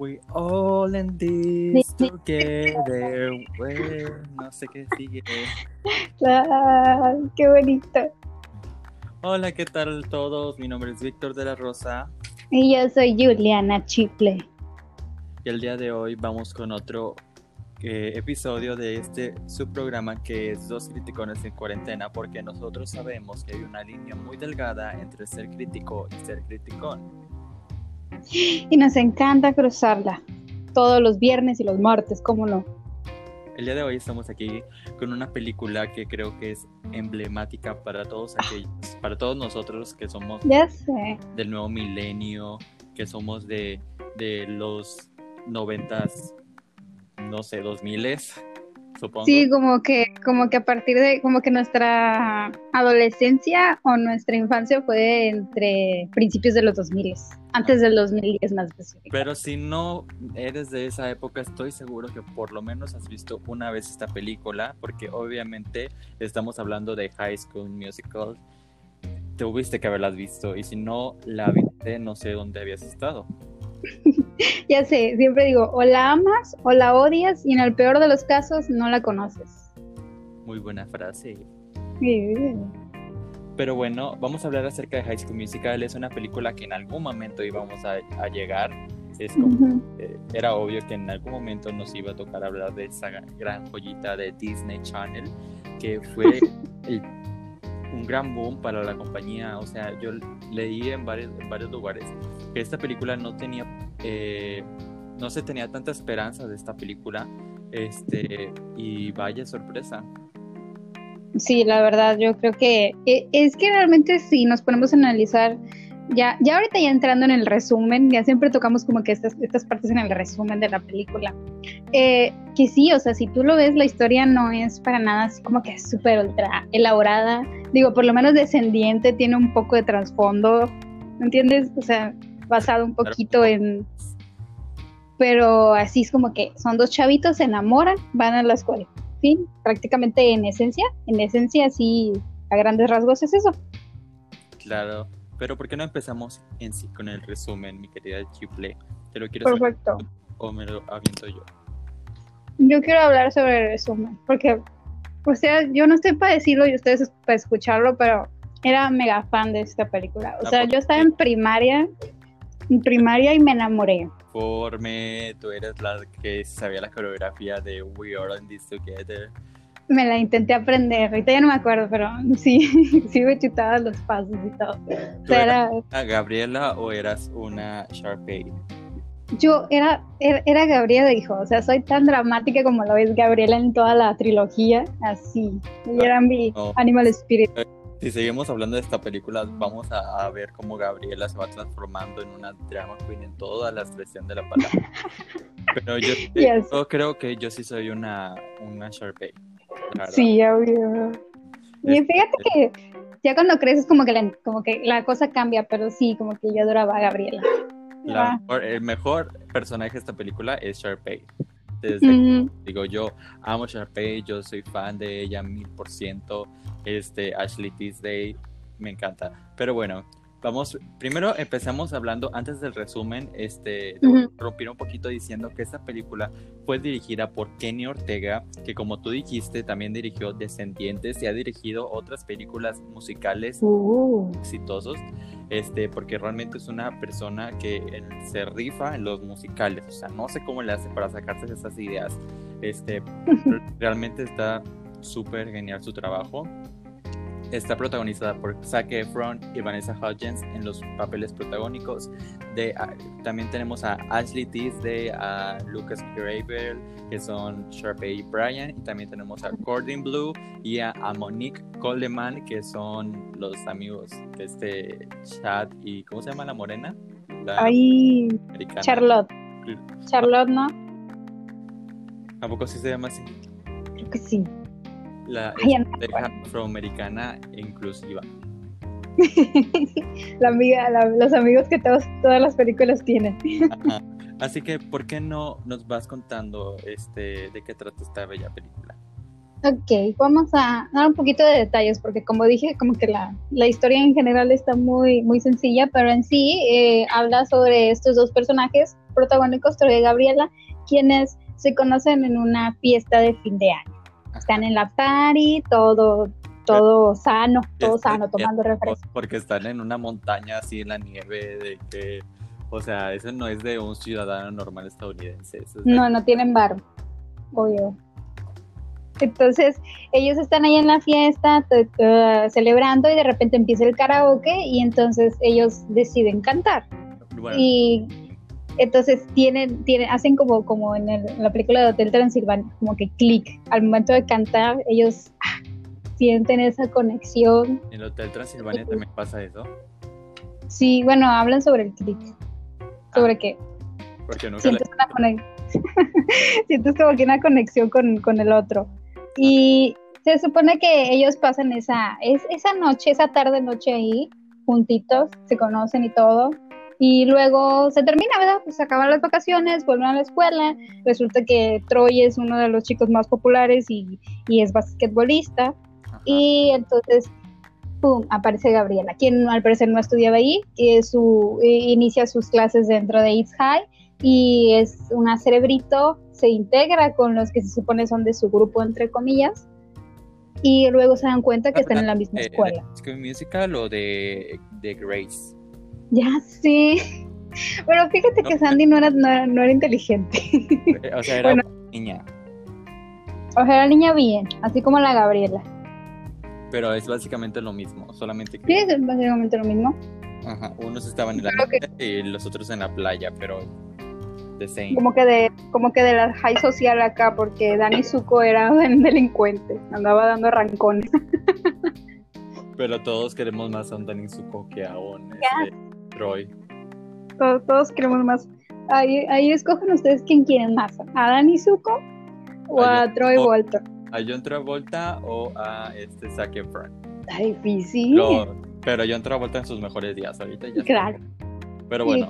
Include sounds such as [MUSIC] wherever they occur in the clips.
We all in this together. no sé qué sigue. qué bonito. Hola, ¿qué tal todos? Mi nombre es Víctor de la Rosa. Y yo soy Juliana Chiple. Y el día de hoy vamos con otro eh, episodio de este subprograma que es Dos Criticones en Cuarentena, porque nosotros sabemos que hay una línea muy delgada entre ser crítico y ser criticón. Y nos encanta cruzarla todos los viernes y los martes, ¿cómo no? El día de hoy estamos aquí con una película que creo que es emblemática para todos aquellos, para todos nosotros que somos del nuevo milenio, que somos de, de los noventas no sé, 2000 supongo. Sí, como que, como que a partir de, como que nuestra adolescencia o nuestra infancia fue entre principios de los 2000, antes del 2010 más específico. Pero si no eres de esa época, estoy seguro que por lo menos has visto una vez esta película, porque obviamente estamos hablando de High School Musical. Te hubiste que haberlas visto, y si no la viste, no sé dónde habías estado. [LAUGHS] [LAUGHS] ya sé, siempre digo, o la amas o la odias y en el peor de los casos no la conoces. Muy buena frase. Pero bueno, vamos a hablar acerca de High School Musical. Es una película que en algún momento íbamos a, llegar. Es como, eh, era obvio que en algún momento nos iba a tocar hablar de esa gran joyita de Disney Channel, que fue [LAUGHS] un gran boom para la compañía. O sea, yo leí en varios, en varios lugares que esta película no tenía, eh, no se tenía tanta esperanza de esta película, este, y vaya sorpresa. Sí, la verdad, yo creo que e, es que realmente si nos ponemos a analizar, ya, ya ahorita ya entrando en el resumen, ya siempre tocamos como que estas, estas partes en el resumen de la película, eh, que sí, o sea, si tú lo ves, la historia no es para nada así como que súper ultra elaborada, digo, por lo menos descendiente tiene un poco de trasfondo, ¿me entiendes? O sea, basado un poquito en... Pero así es como que son dos chavitos, se enamoran, van a la escuela. Fin, prácticamente en esencia, en esencia sí, a grandes rasgos es eso. Claro, pero ¿por qué no empezamos en sí con el resumen, mi querida Chiple? Te lo quiero Perfecto. o me lo aviento yo. Yo quiero hablar sobre el resumen, porque, o sea, yo no estoy para decirlo y ustedes para escucharlo, pero era mega fan de esta película. O sea, yo estaba en primaria primaria y me enamoré. Forme, tú eres la que sabía la coreografía de We Are in This Together. Me la intenté aprender, ahorita ya no me acuerdo, pero sí, [LAUGHS] sí me chutaba los pasos y todo. ¿Tú eras una Gabriela o eras una Sharpay? Yo era, era, Gabriela, dijo, o sea, soy tan dramática como lo es Gabriela en toda la trilogía, así. Y era mi Animal Spirit. Si seguimos hablando de esta película, vamos a, ver cómo Gabriela se va transformando en una drama queen en toda la expresión de la palabra. [LAUGHS] Pero yo, creo que yo sí soy una, una Sharpay. Sí, obvio. Y este, fíjate que ya cuando creces como que la, como que la cosa cambia, pero sí, como que yo adoraba a Gabriela. el mejor personaje de esta película es Sharpay. Desde, digo, yo amo Sharpay, yo soy fan de ella mil por ciento. Este, Ashley Tisdale, me encanta. Pero bueno, vamos, primero empezamos hablando, antes del resumen, este, romper un poquito diciendo que esta película fue dirigida por Kenny Ortega, que como tú dijiste, también dirigió Descendientes y ha dirigido otras películas musicales uh. exitosos, este, porque realmente es una persona que se rifa en los musicales, o sea, no sé cómo le hace para sacarse esas ideas, este, [LAUGHS] realmente está súper genial su trabajo. Está protagonizada por Zac Efron y Vanessa Hudgens en los papeles protagónicos. De, ah, también tenemos a Ashley Tisdale, a Lucas Gravel, que son Sharpay y Brian. Y también tenemos a Gordon Blue y a, Monique Coleman, que son los amigos de este Chad y ¿cómo se llama la morena? Ay, Charlotte. Charlotte, ¿no? ¿A poco sí se llama así? Creo que sí la afroamericana inclusiva. [LAUGHS] la amiga, los amigos que todos, todas las películas tienen. [LAUGHS] Así que, ¿por qué no nos vas contando este de qué trata esta bella película? Ok, vamos a dar un poquito de detalles porque como dije, como que la, la historia en general está muy, muy sencilla, pero en sí eh, habla sobre estos dos personajes protagónicos, Troy y Gabriela, quienes se conocen en una fiesta de fin de año. Están en la party, todo, todo sano, todo sano, tomando refresco. Porque están en una montaña así en la nieve, de que, o sea, eso no es de un ciudadano normal estadounidense. no, no tienen bar, obvio. Entonces, ellos están ahí en la fiesta, celebrando y de repente empieza el karaoke y entonces ellos deciden cantar. Y entonces tienen, tienen, hacen como, como en, la película de Hotel Transilvania, como que clic. Al momento de cantar, ellos ah, sienten esa conexión. ¿En el Hotel Transilvania también pasa eso? Sí, bueno, hablan sobre el clic. ¿Sobre ah. qué? Porque nunca sientes, [LAUGHS] sientes como que una conexión con, con el otro. Y se supone que ellos pasan esa, es, esa noche, esa tarde noche ahí, juntitos, se conocen y todo. Y luego se termina, ¿verdad? Pues acaban las vacaciones, vuelven a la escuela. Resulta que Troy es uno de los chicos más populares y, y es basquetbolista. Y entonces, ¡pum!, aparece Gabriela, quien al parecer no estudiaba ahí, que su, inicia sus clases dentro de East High y es una cerebrito se integra con los que se supone son de su grupo, entre comillas, y luego se dan cuenta que están en la misma eh, escuela. ¿Es que musical o de, de Grace? Ya sí. Pero [LAUGHS] fíjate que Sandy no era, no, era inteligente. Eh, o sea, era una niña. O sea, era niña bien, así como la Gabriela. Pero es básicamente lo mismo, solamente que... Sí, es básicamente lo mismo. Ajá, unos estaban en la y los otros en la playa, pero como que de, como que de la high social acá, porque Dani Zuko era un [LAUGHS] delincuente, andaba dando rancones. [LAUGHS] Pero todos queremos más a un Dani Zuko que a un este, Troy. Todos, queremos más. Ahí, ahí escogen ustedes quién quieren más, a Dani Zuko o a, Troy Volta. A John Travolta o a este Zac Efron. Está difícil. pero John Travolta en sus mejores días ahorita ya. Claro. Pero bueno.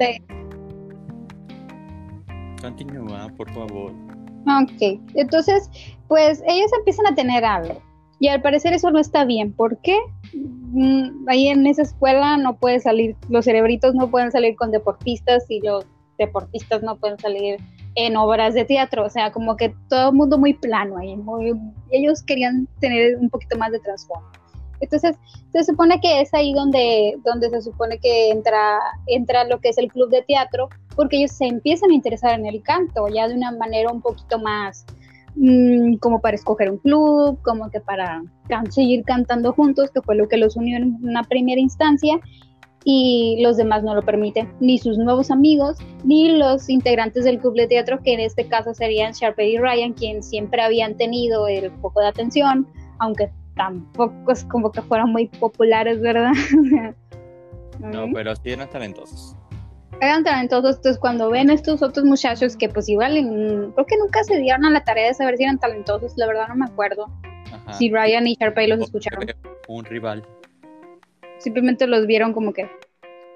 Continúa, por favor. Ok, entonces, pues ellos empiezan a tener algo. Y al parecer eso no está bien. ¿Por qué? Mm, ahí en esa escuela no puede salir, los cerebritos no pueden salir con deportistas y los deportistas no pueden salir en obras de teatro. O sea, como que todo el mundo muy plano ahí. ellos querían tener un poquito más de trasfondo. Entonces, se supone que es ahí donde, donde se supone que entra, entra lo que es el club de teatro, porque ellos se empiezan a interesar en el canto, ya de una manera un poquito más mm, como para escoger un club, como que para seguir cantando juntos, que fue lo que los unió en una primera instancia, y los demás no lo permiten, ni sus nuevos amigos, ni los integrantes del club de teatro, que en este caso serían Sharpay y Ryan, quien siempre habían tenido el poco de atención, aunque tampoco es como que fueran muy populares, ¿verdad? [LAUGHS] no, pero sí eran talentosos. Eran talentosos, entonces cuando ven estos otros muchachos que pues igual, creo que nunca se dieron a la tarea de saber si eran talentosos, la verdad no me acuerdo. Si Ryan y Sharpay los escucharon. Un rival. Simplemente los vieron como que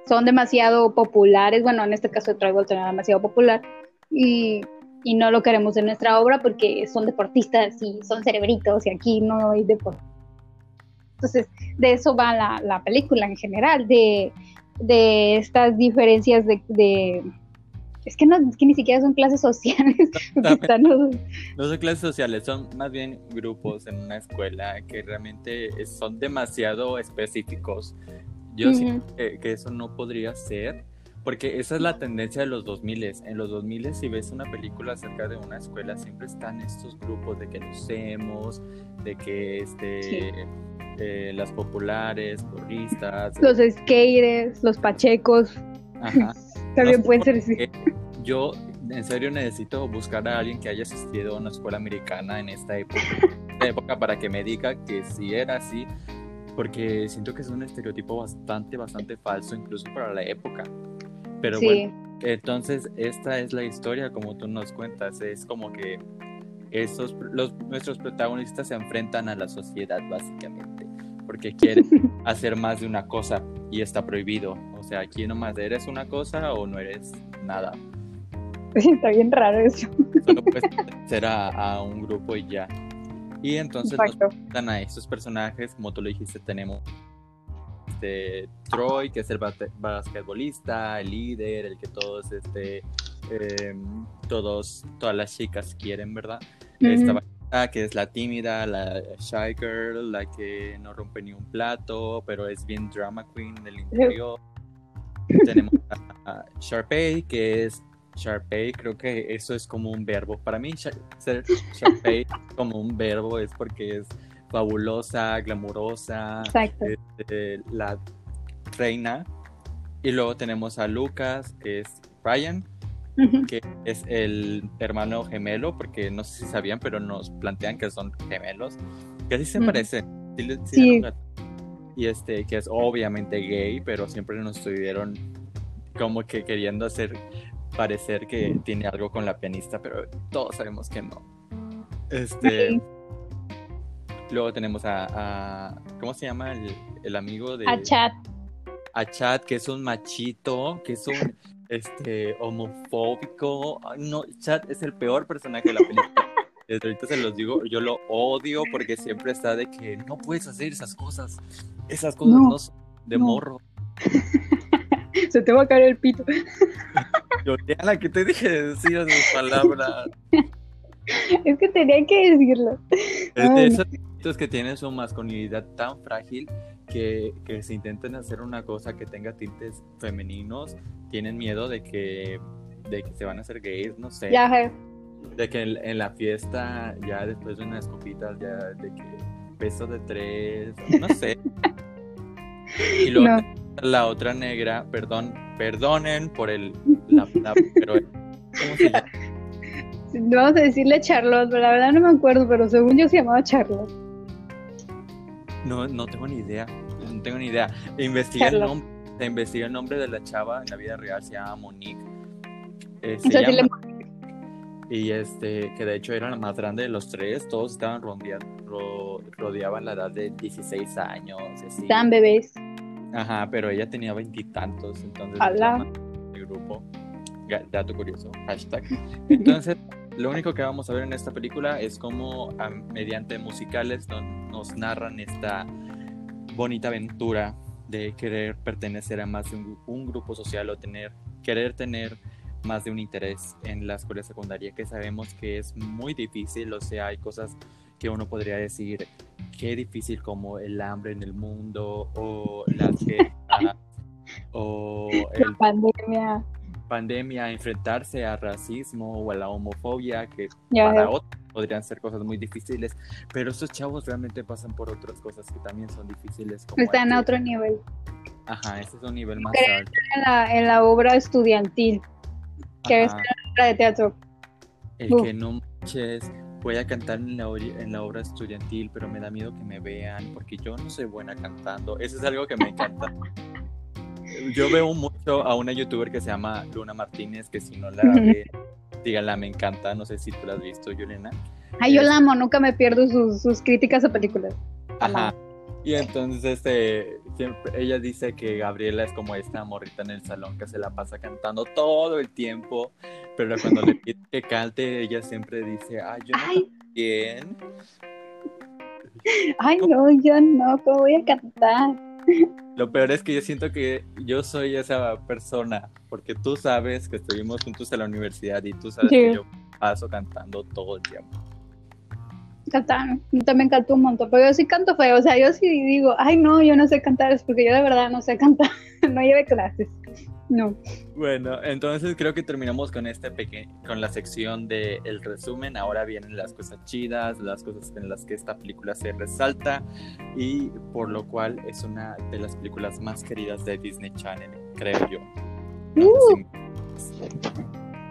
son demasiado populares, bueno, en este caso Tribal era demasiado popular, y y no lo queremos en nuestra obra porque son deportistas y son cerebritos y aquí no hay deporte. Entonces, de eso va la, la película en general, de, de estas diferencias de, es que no, es que ni siquiera son clases sociales. [LAUGHS] [LAUGHS] No, son clases sociales, son más bien grupos en una escuela que realmente son demasiado específicos. Yo siento que, que, eso no podría ser porque esa es la tendencia de los 2000. En los 2000 si ves una película acerca de una escuela, siempre están estos grupos de que los hemos, de que este, eh, las populares, porristas. [LAUGHS] Los skaters, los pachecos. Ajá. [LAUGHS] También pueden ser así. [LAUGHS] Yo en serio necesito buscar a alguien que haya asistido a una escuela americana en esta época, esta época para que me diga que si era así, porque siento que es un estereotipo bastante, bastante falso, incluso para la época. Pero bueno, entonces esta es la historia como tú nos cuentas, es como que esos, los, nuestros protagonistas se enfrentan a la sociedad básicamente, porque quieren hacer más de una cosa y está prohibido. O sea, aquí nomás eres una cosa o no eres nada. Está bien raro eso. Solo puedes ser a, un grupo y ya. Y entonces nos presentan a estos personajes, como tú lo dijiste, tenemos este, Troy, que es el basquetbolista, el líder, el que todos, este, em, todos, todas las chicas quieren, ¿verdad? Que es la tímida, la shy girl, la que no rompe ni un plato, pero es bien drama queen del interior. [LAUGHS] Tenemos a, Sharpay, que es Sharpay, creo que eso es como un verbo. Para mí, ser Sharpay [LAUGHS] como un verbo es porque es fabulosa, glamurosa, este, la reina. Y luego tenemos a Lucas, que es Brian, que es el hermano gemelo, porque no sé si sabían, pero nos plantean que son gemelos, que así se parecen. Y este, que es obviamente gay, pero siempre nos estuvieron como que queriendo hacer parecer que tiene algo con la pianista, pero todos sabemos que no. Este. Luego tenemos a, ¿cómo se llama el, el amigo de? A Chad. A Chad, que es un machito, que es un este homofóbico. no, Chad es el peor personaje de la película. [LAUGHS] Desde ahorita se los digo, yo lo odio porque siempre está de que no puedes hacer esas cosas. Esas cosas no, son de morro. [LAUGHS] se te va a caer el pito. [LAUGHS] Yo, la que te dije decir esas palabras. Es que tenía que decirlo. Es de esos que tienen su masculinidad tan frágil que, que se intenten hacer una cosa que tenga tintes femeninos, tienen miedo de que, de que se van a hacer gays, no sé. Ya, de que en, la fiesta, ya después de unas copitas, ya de que peso de tres, no sé. [LAUGHS] y luego la otra negra, perdón, perdonen por el, la, pero ¿cómo se llama? [LAUGHS] Vamos a decirle Charlotte, pero la verdad no me acuerdo, pero según yo se llamaba Charlotte. No, no tengo ni idea. No tengo ni idea. Investiga el, nombre, investiga el nombre de la chava en la vida real, se llama Monique. Eh, y este, que de hecho era la más grande de los tres, todos estaban rodeando, rodeaban la edad de 16 años. Están bebés. Ajá, pero ella tenía veintitantos, entonces el grupo. Dato curioso, hashtag. Entonces, [LAUGHS] lo único que vamos a ver en esta película es cómo mediante musicales nos narran esta bonita aventura de querer pertenecer a más de un, grupo social o tener, querer tener más de un interés en la escuela secundaria, que sabemos que es muy difícil, o sea, hay cosas que uno podría decir, qué difícil como el hambre en el mundo o la [LAUGHS] guerra o la pandemia pandemia, enfrentarse al racismo o a la homofobia, que para otros podrían ser cosas muy difíciles, pero estos chavos realmente pasan por otras cosas que también son difíciles. Están a otro nivel. Ajá, ese es un nivel más alto. En la, en la obra estudiantil, que es la obra de teatro. El que no manches, voy a cantar en la, en la obra estudiantil, pero me da miedo que me vean, porque yo no soy buena cantando. Eso es algo que me encanta. Yo veo mucho a una youtuber que se llama Luna Martínez, que si no la ve, [LAUGHS] díganla, me encanta. No sé si tú la has visto, Yolena. Ay, yo la amo, nunca me pierdo sus, sus críticas a películas. Ajá. Y entonces este, siempre, ella dice que Gabriela es como esta morrita en el salón que se la pasa cantando todo el tiempo, pero cuando le pide que cante, ella siempre dice, ay, yo no bien. Ay, no, yo no, ¿cómo voy a cantar? Lo peor es que yo siento que yo soy esa persona, porque tú sabes que estuvimos juntos en la universidad y tú sabes que yo paso cantando todo el tiempo. Cantar, también canto un montón, pero yo sí canto feo, o sea, yo sí digo, ay no, yo no sé cantar, es porque yo de verdad no sé cantar, [LAUGHS] no lleve clases. No. Bueno, entonces creo que terminamos con este con la sección de el resumen. Ahora vienen las cosas chidas, las cosas en las que esta película se resalta y por lo cual es una de las películas más queridas de Disney Channel, creo yo. Uh.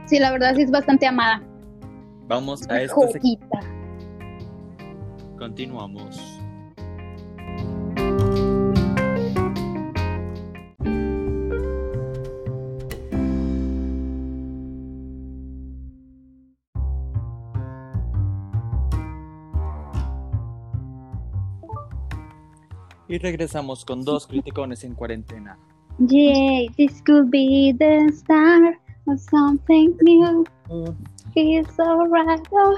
Sí, la verdad sí es bastante amada. Vamos a esta Continuamos. Y regresamos con dos criticones en cuarentena. Yay, this could be the start of something new. feels alright. Oh,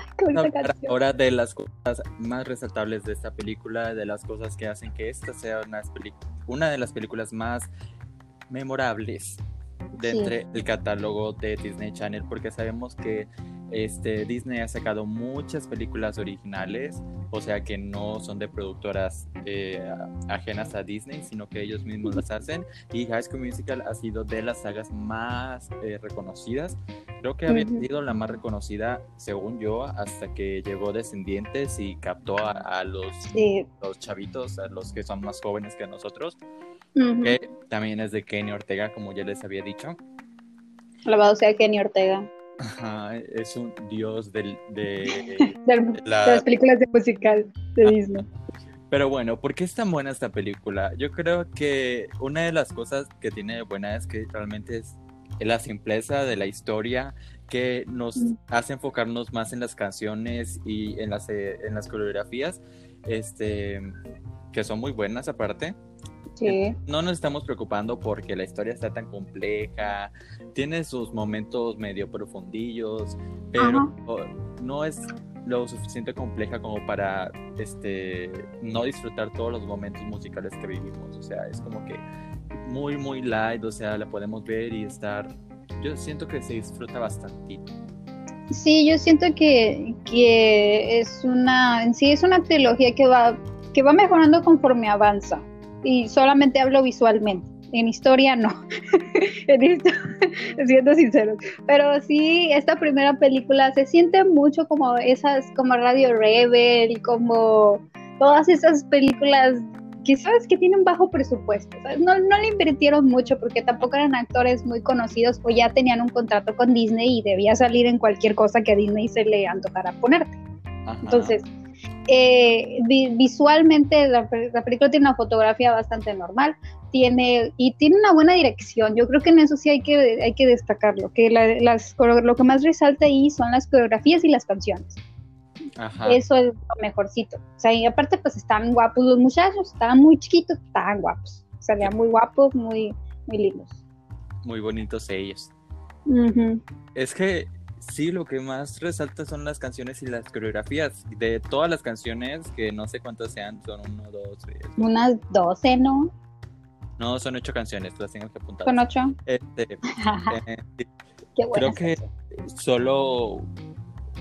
ahora de las cosas más resaltables de esta película, de las cosas que hacen que esta sea una, una de las películas más memorables dentro del catálogo de Disney Channel, porque sabemos que este, Disney ha sacado muchas películas originales, o sea que no son de productoras eh, ajenas a Disney, sino que ellos mismos las hacen. Y High School Musical ha sido de las sagas más eh, reconocidas. Creo que había sido la más reconocida, según yo, hasta que llegó Descendientes y captó a, los, los chavitos, a los que son más jóvenes que nosotros, que también es de Kenny Ortega, como ya les había dicho. Alabado sea Kenny Ortega es un dios del, de, [LAUGHS] las películas de musical de Disney. Pero bueno, ¿por qué es tan buena esta película? Yo creo que una de las cosas que tiene de buena es que realmente es la simpleza de la historia que nos hace enfocarnos más en las canciones y en las, eh, en las coreografías, este, que son muy buenas aparte. No nos estamos preocupando porque la historia está tan compleja, tiene sus momentos medio profundillos, pero no es lo suficiente compleja como para este no disfrutar todos los momentos musicales que vivimos. O sea, es como que muy, muy light, o sea, la podemos ver y estar. Yo siento que se disfruta bastantito. Sí, yo siento que, que es una, en sí es una trilogía que va, que va mejorando conforme avanza y solamente hablo visualmente. En historia no, [LAUGHS] siendo sincero. Pero sí, esta primera película se siente mucho como esas, como Radio Rebel, como todas esas películas que sabes que tienen bajo presupuesto. No, no le invirtieron mucho porque tampoco eran actores muy conocidos o ya tenían un contrato con Disney y debía salir en cualquier cosa que a Disney se le antojara ponerte. Entonces, eh, visualmente la, película tiene una fotografía bastante normal, tiene y tiene una buena dirección. Yo creo que en eso sí hay que hay que destacarlo, que las, lo que más resalta ahí son las coreografías y las canciones. Eso es lo mejorcito. O sea, y aparte pues están guapos los muchachos, estaban muy chiquitos, estaban guapos. Salían muy guapos, muy muy lindos. Muy bonitos ellos. Es que sí, lo que más resalta son las canciones y las coreografías. De todas las canciones, que no sé cuántas sean, son uno, dos, tres. Unas doce, ¿no? No, son ocho canciones, las tengo que apuntar. ¿Son ocho? Este, [LAUGHS] eh, creo que solo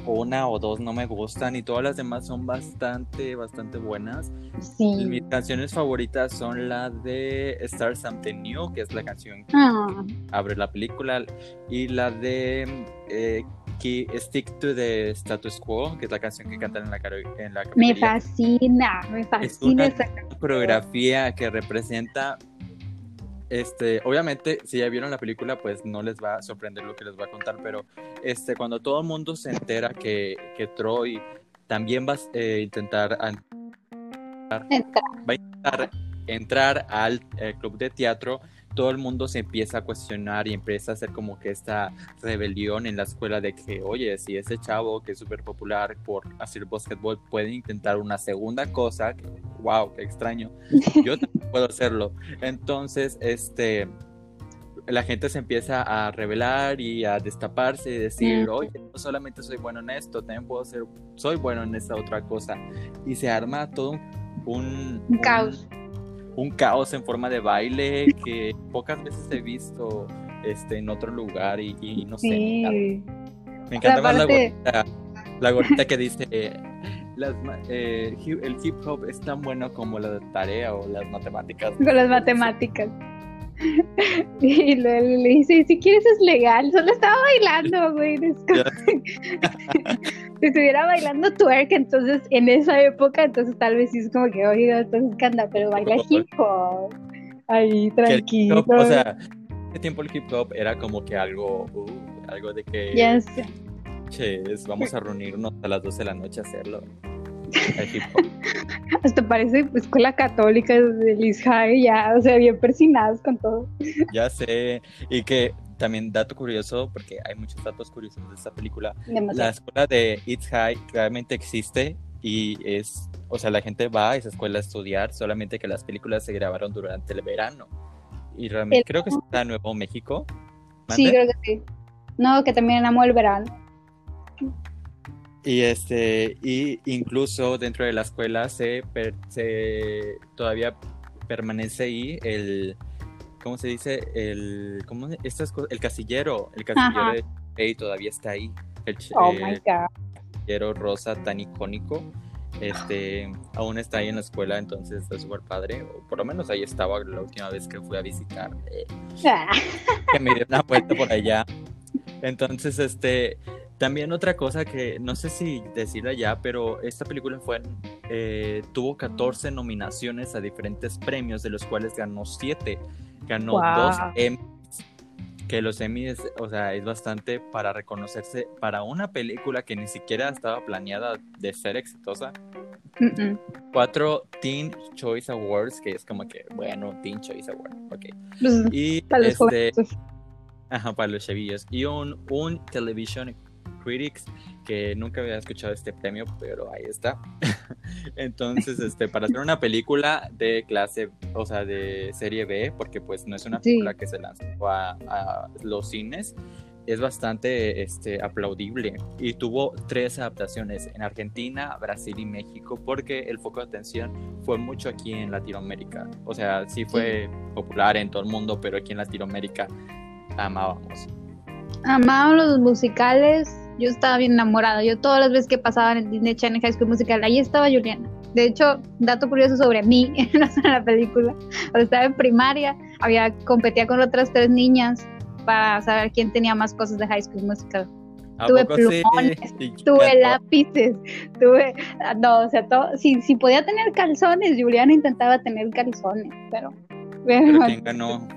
una o dos no me gustan y todas las demás son bastante, bastante buenas. Sí. Mis canciones favoritas son la de Star Something New, que es la canción que ah. abre la película, y la de eh, Stick to the Status Quo, que es la canción que cantan en la, en la Me fascina, me fascina esa coreografía que representa este, obviamente, si ya vieron la película, pues no les va a sorprender lo que les voy a contar, pero este, cuando todo el mundo se entera que, que Troy también va a eh, intentar, entrar al eh, club de teatro, todo el mundo se empieza a cuestionar y empieza a hacer como que esta rebelión en la escuela de que, oye, si ese chavo que es súper popular por hacer básquetbol puede intentar una segunda cosa, wow, qué extraño, yo [LAUGHS] también puedo hacerlo. Entonces, este, la gente se empieza a revelar y a destaparse y decir, oye, no solamente soy bueno en esto, también puedo ser, soy bueno en esta otra cosa. Y se arma todo un, un caos un caos en forma de baile que pocas veces he visto este, en otro lugar y, no sé. Me encanta, más la gorrita, la gorrita que dice, [LAUGHS] las, eh, el hip hop es tan bueno como la tarea o las matemáticas. Con las matemáticas. [LAUGHS] Y le, le dice, si quieres es legal, solo estaba bailando, güey. [LAUGHS] si estuviera bailando twerk, entonces en esa época, entonces tal vez sí es como que, oiga, entonces canta, pero baila hip hop. Ahí, tranquilo. o sea, ese tiempo el hip hop era como que algo, uh, algo de que... Ya vamos a reunirnos a las 12 de la noche a hacerlo. [LAUGHS] Hasta parece escuela católica de Liz ya, o sea, bien persinados con todo. Ya sé, y que también dato curioso, porque hay muchos datos curiosos de esta película. La escuela de It's High realmente existe y es, o sea, la gente va a esa escuela a estudiar, solamente que las películas se grabaron durante el verano. Y realmente creo que está en Nuevo México. Sí, creo que sí. No, que también amo el verano. Y este, y incluso dentro de la escuela se, se todavía permanece ahí el, ¿cómo se dice? El, ¿cómo, estas el casillero, el casillero de Sharpay todavía está ahí. El, oh my God. casillero rosa tan icónico. Este, aún está ahí en la escuela, entonces está súper padre. O por lo menos ahí estaba la última vez que fui a visitar. Eh, ah. que me dio una vuelta por [LAUGHS] allá. Entonces, este, también otra cosa que no sé si decirla ya, pero esta película fue, eh, tuvo 14 nominaciones a diferentes premios, de los cuales ganó 7. Ganó dos Emmys, que los Emmys, o sea, es bastante para reconocerse para una película que ni siquiera estaba planeada de ser exitosa. Cuatro Teen Choice Awards, que es como que, bueno, Teen Choice Awards, ok. Pues, y este, ajá, para los chevillos. Y un, un Television Critics, que nunca había escuchado este premio, pero ahí está. [LAUGHS] Entonces, este, para hacer una película de clase, o sea, de serie B, porque pues no es una película que se lanzó a, los cines, es bastante este, aplaudible y tuvo tres adaptaciones en Argentina, Brasil y México porque el foco de atención fue mucho aquí en Latinoamérica. O sea, sí fue popular en todo el mundo, pero aquí en Latinoamérica amábamos. Amábamos los musicales, yo estaba bien enamorada. Yo todas las veces que pasaban en Disney Channel High School Musical, ahí estaba Juliana. De hecho, dato curioso sobre mí, no [LAUGHS] en la película. Cuando estaba en primaria, había competía con otras tres niñas para saber quién tenía más cosas de High School Musical. Tuve plumones, [LAUGHS] tuve lápices, tuve, no, o sea, todo, si, si podía tener calzones, Juliana intentaba tener calzones, pero... [LAUGHS] ¿Pero quién ganó?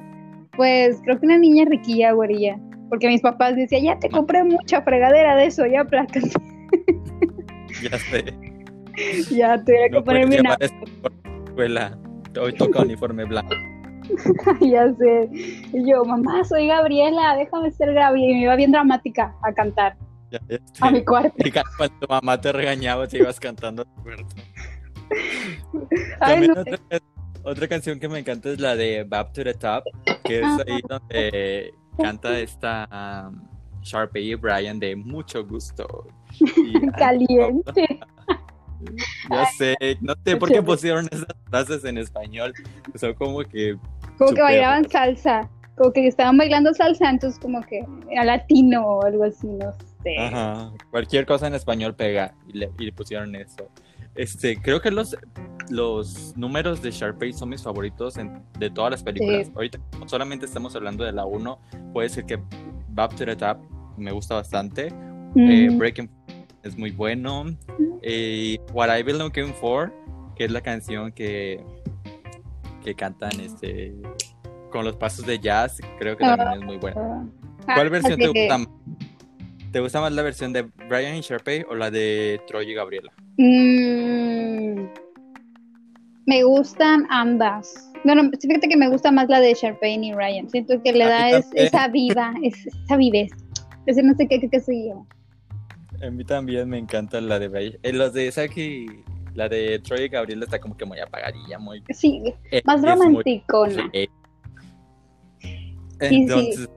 Pues creo que una niña riquilla, güerilla. Porque mis papás decían, ya te compré mucha fregadera de eso, ya placas. [LAUGHS] ya sé. ya tuve que ponerme una. Escuela. Hoy toca uniforme blanco. [LAUGHS] ya sé. Y yo, mamá, soy Gabriela, déjame ser Gabriela. Y me iba bien dramática a cantar. Ya, ya a mi cuarto. Y cuando tu mamá te regañaba, te ibas cantando a tu cuarto. Ay, no otra, otra, canción que me encanta es la de Bap to the Top, que es ahí donde canta esta um, Sharpay y Brian de mucho gusto. [LAUGHS] Caliente. Yo sé, no sé por qué pusieron esas frases en español. Son como que. Como que bailaban salsa. Como que estaban bailando salsa, entonces como que a latino o algo así, no sé. Ajá. Cualquier cosa en español pega y le, y le pusieron eso. Este, creo que los, los números de Sharpay son mis favoritos de todas las películas. Ahorita solamente estamos hablando de la 1. Puede ser que Bap to the Top me gusta bastante. Eh, Breaking es muy bueno. Eh, What I've Been Looking For, que es la canción que, que cantan este, con los pasos de jazz, creo que también es muy buena. Ah, ¿Cuál versión te gusta más? ¿Te gusta más la versión de Brian y Sharpay o la de Troy y Gabriela? Mm, me gustan ambas. Bueno, fíjate que me gusta más la de Sharpay y Ryan. Siento que le da esa vida, esa vivez. Ese no sé qué, qué, qué soy yo. A mí también me encanta la de Brian. Eh, los de Saki, la de Troy y Gabriela está como que muy apagadilla, muy. Sí, más romántico. Entonces,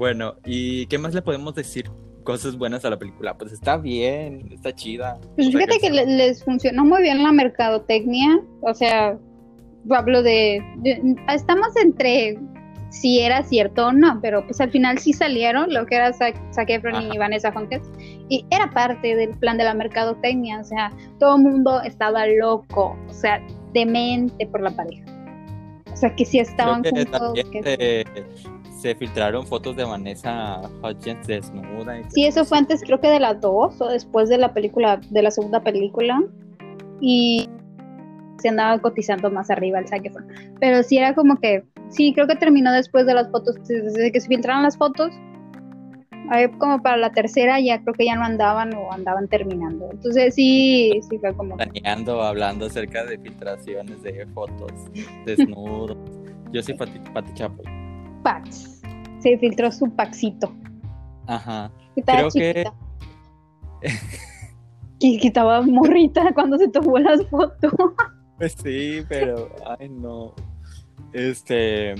bueno, ¿y qué más le podemos decir cosas buenas a la película? Pues está bien, está chida. Pues fíjate que, les funcionó muy bien la mercadotecnia, o sea, hablo de, estamos entre si era cierto o no, pero pues al final sí salieron lo que era Zac, y Vanessa Hudgens y era parte del plan de la mercadotecnia, o sea, todo el mundo estaba loco, o sea, demente por la pareja. O sea, que sí estaban juntos. Que se filtraron fotos de Vanessa Hudgens desnuda. sí, eso fue antes creo que de las dos o después de la película, de la segunda película. Y se andaba cotizando más arriba el Zac Pero sí era como que, sí, creo que terminó después de las fotos, desde que se filtraron las fotos. como para la tercera ya creo que ya no andaban o andaban terminando. Entonces sí, sí fue como... Planeando, hablando acerca de filtraciones de fotos [LAUGHS] desnudos. Yo soy Pati, Pati Chapo. Pax. Se filtró su paxito. Ajá. Creo que... que estaba morrita [LAUGHS] cuando se tomó las fotos. Pues sí, pero ay no. Este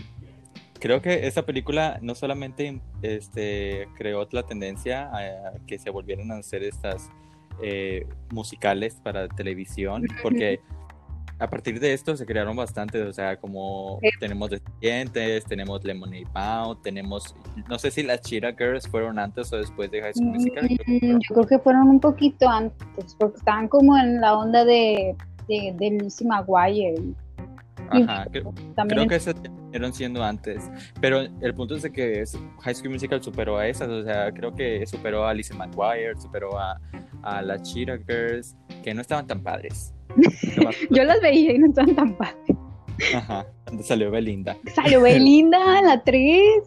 creo que esta película no solamente este, creó la tendencia a, que se volvieran a hacer estas eh, musicales para televisión, porque [LAUGHS] a partir de esto se crearon bastantes, o sea, como tenemos Descendientes, tenemos Lemonade Bound, tenemos, no sé si las Cheetah Girls fueron antes o después de High School Musical. Mm, yo creo que fueron un poquito antes, porque estaban como en la onda de, de, de Lizzie McGuire. Ajá, creo, creo que se fueron siendo antes, pero el punto es de que High School Musical superó a esas, o sea, creo que superó a Lizzie McGuire, superó a, a las Cheetah Girls, que no estaban tan padres. [LAUGHS] Yo las veía y no estaban tan padres. Ajá, salió Belinda. Salió Belinda, la 3.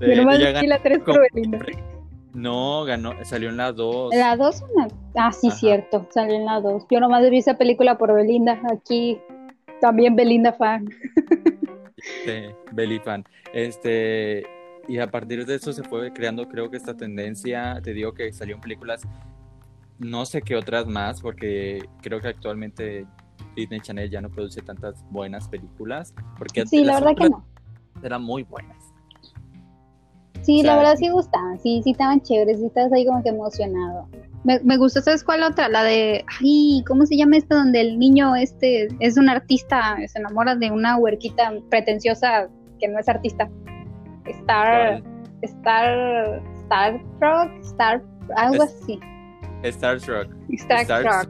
Yo nomás vi la 3 por Belinda. No, ganó, salió en la 2. La 2, una... ah, sí, cierto, salió en la 2. Yo nomás vi esa película por Belinda. Aquí también Belinda fan. Sí, Beli fan. Este, y a partir de eso se fue creando, creo que esta tendencia. Te digo que salieron películas no sé qué otras más, porque creo que actualmente Disney Channel ya no produce tantas buenas películas. Porque sí, la verdad que no. Eran muy buenas. Sí, la verdad sí gustaban, sí, sí estaban chéveres, sí estabas ahí como que emocionado. Me, me gustó, ¿sabes cuál otra? La de, ay, ¿cómo se llama esta? Donde el niño este es un artista, se enamora de una huerquita pretenciosa que no es artista. Star, Star, Star Rock, Star, algo así. Star Trek. Star, Trek.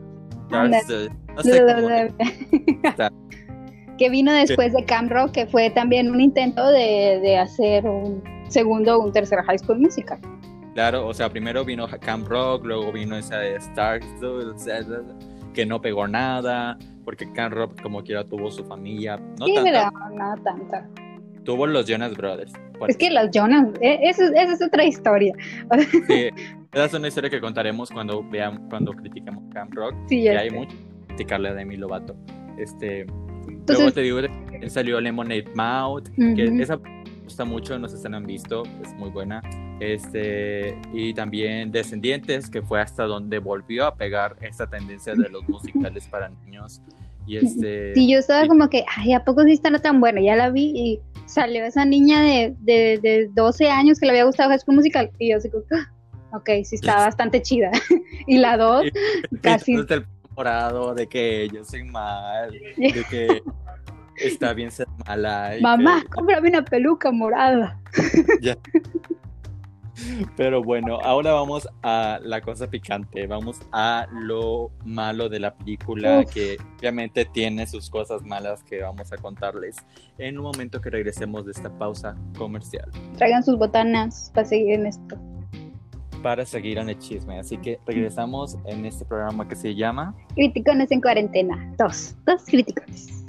que vino después de Camp Rock, que fue también un intento de, de hacer un segundo o un tercer High School Musical. Claro, o sea, primero vino Camp Rock, luego vino esa de Star que no pegó nada, porque Camp Rock como quiera tuvo su familia. No sí, tanta, no tanta. Tuvo los Jonas Brothers. Es que los Jonas, eh, esa es otra historia. [LAUGHS] Sí, esa es una historia que contaremos cuando veamos, cuando critiquemos Camp Rock. Sí, que hay mucho que criticarle a Demi Lovato. Este, luego te digo, salió Lemonade Mouth, que esa gusta mucho, no sé si la han visto, es muy buena. Este, y también Descendientes, que fue hasta donde volvió a pegar esta tendencia de los musicales para niños. Y [LAUGHS] este, sí, yo estaba como que, ay, ¿a poco sí está tan buena? Ya la vi y salió esa niña de, de, de 12 años que le había gustado High School Musical. Y yo así como, ah, Ok, sí está bastante chida. [LAUGHS] y la dos, casi. el morado de que yo soy mal, de que [LAUGHS] está bien ser mala. Mamá, cómprame una peluca morada. ya. [LAUGHS] Pero bueno, ahora vamos a la cosa picante, vamos a lo malo de la película, que obviamente tiene sus cosas malas que vamos a contarles en un momento que regresemos de esta pausa comercial. Traigan sus botanas para seguir en esto para seguir en el chisme. Así que regresamos en este programa que se llama Criticones en cuarentena. Dos, dos criticones.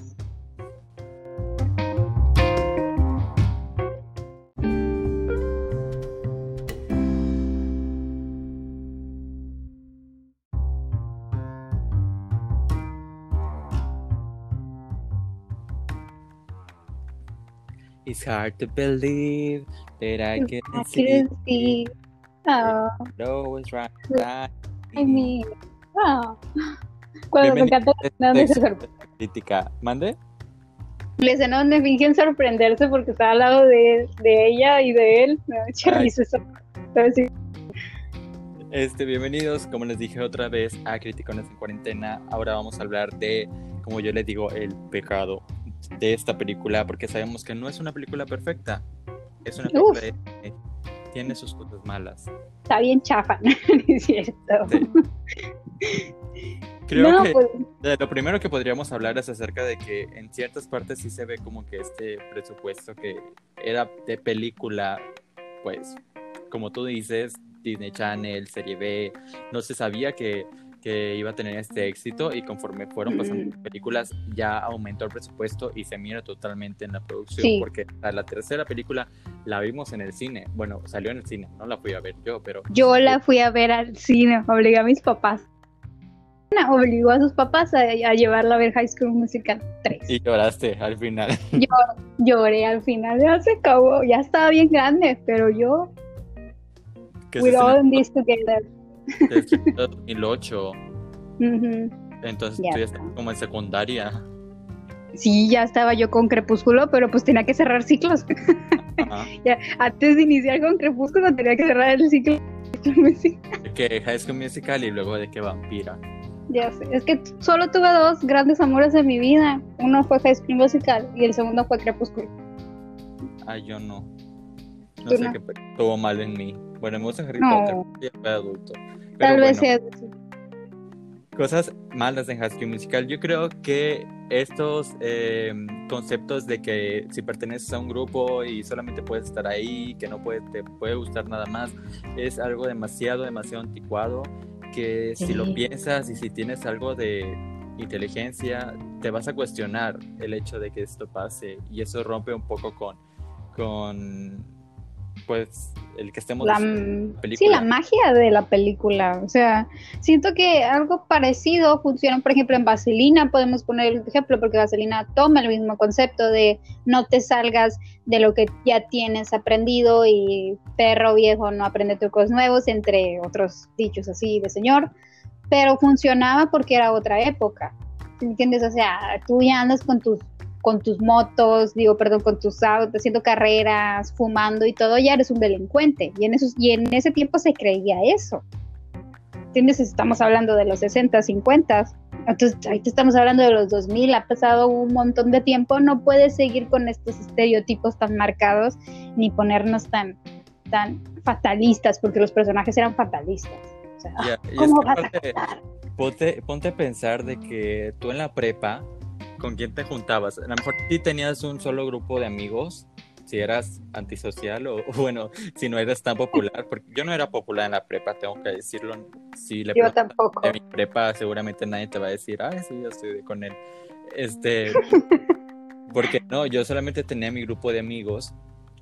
It's hard to believe that I can see. Oh. No, it's right. I mean, oh. Cuando me encanta la escena donde Crítica. ¿Mande? La escena donde fingen sorprenderse porque está al lado de, de ella y de él. Me da mucha risa eso. Este, bienvenidos, como les dije otra vez, a Criticones en Cuarentena. Ahora vamos a hablar de, como yo les digo, el pecado de esta película, porque sabemos que no es una película perfecta. Es una película de, tiene sus cosas malas. Está bien chafa, [LAUGHS] ¿no? es cierto. Creo que pues lo primero que podríamos hablar es acerca de que en ciertas partes sí se ve como que este presupuesto que era de película, pues, como tú dices, Disney Channel, Serie B, no se sabía que que iba a tener este éxito y conforme fueron pasando películas ya aumentó el presupuesto y se mira totalmente en la producción porque la tercera película la vimos en el cine, bueno, salió en el cine, no la fui a ver yo, pero... Yo la fui a ver al cine, obligué a mis papás. Obligó a sus papás a, llevarla a ver High School Musical 3. Y lloraste al final. Yo lloré al final, ya se acabó, ya estaba bien grande, pero yo... We're all in this together. 2008. Entonces tú ya estás como en secundaria. Sí, ya estaba yo con Crepúsculo, pero pues tenía que cerrar ciclos. [LAUGHS] ya, antes de iniciar con Crepúsculo tenía que cerrar el ciclo. que High School Musical y luego de que Vampira. Ya sé, es que solo tuve dos grandes amores en mi vida. Uno fue High School Musical y el segundo fue Crepúsculo. Ah, yo no. No sé qué estuvo mal en mí. Bueno, me gusta Harry Potter, ya fue adulto. Tal vez sea Cosas malas en High School Musical. Yo creo que estos eh, conceptos de que si perteneces a un grupo y solamente puedes estar ahí, que no puede, te puede gustar nada más, es algo demasiado, demasiado anticuado que si lo piensas y si tienes algo de inteligencia, te vas a cuestionar el hecho de que esto pase y eso rompe un poco con, con pues el que estemos la, sí la magia de la película o sea siento que algo parecido funciona por ejemplo en Vaselina podemos poner el ejemplo porque Vaselina toma el mismo concepto de no te salgas de lo que ya tienes aprendido y perro viejo no aprende trucos nuevos entre otros dichos así de señor pero funcionaba porque era otra época ¿entiendes? O sea tú ya andas con tus con tus motos, digo, perdón, con tus autos, haciendo carreras, fumando y todo, ya eres un delincuente. Y en, esos, y en ese tiempo se creía eso. ¿Entiendes? Estamos hablando de los 60, 50. Entonces, ahí estamos hablando de los 2000, ha pasado un montón de tiempo, no puedes seguir con estos estereotipos tan marcados ni ponernos tan, tan fatalistas, porque los personajes eran fatalistas. O sea, ¿cómo vas a ponte, ponte a pensar de que tú en la prepa con quién te juntabas. A lo mejor sí tenías un solo grupo de amigos, si eras antisocial o, [LAUGHS] bueno, si no eras tan popular, porque yo no era popular en la prepa, tengo que decirlo. Si le yo tampoco. A mi prepa, seguramente nadie te va a decir, ay, sí, yo estoy con él. Este, [LAUGHS] porque no, yo solamente tenía mi grupo de amigos,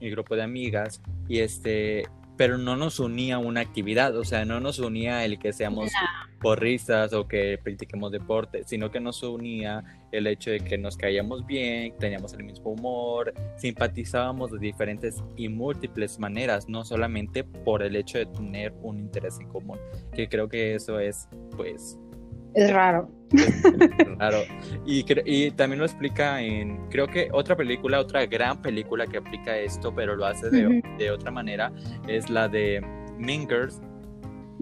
mi grupo de amigas, y este, pero no nos unía una actividad, o sea, no nos unía el que seamos porristas o que practiquemos deporte, sino que nos unía el hecho de que nos caíamos bien, teníamos el mismo humor, simpatizábamos de diferentes y múltiples maneras, no solamente por el hecho de tener un interés en común, que creo que eso es, pues, es raro. [LAUGHS] raro. Y, y, también lo explica en, creo que otra película, otra gran película que aplica esto, pero lo hace de, de otra manera, es la de Mingers.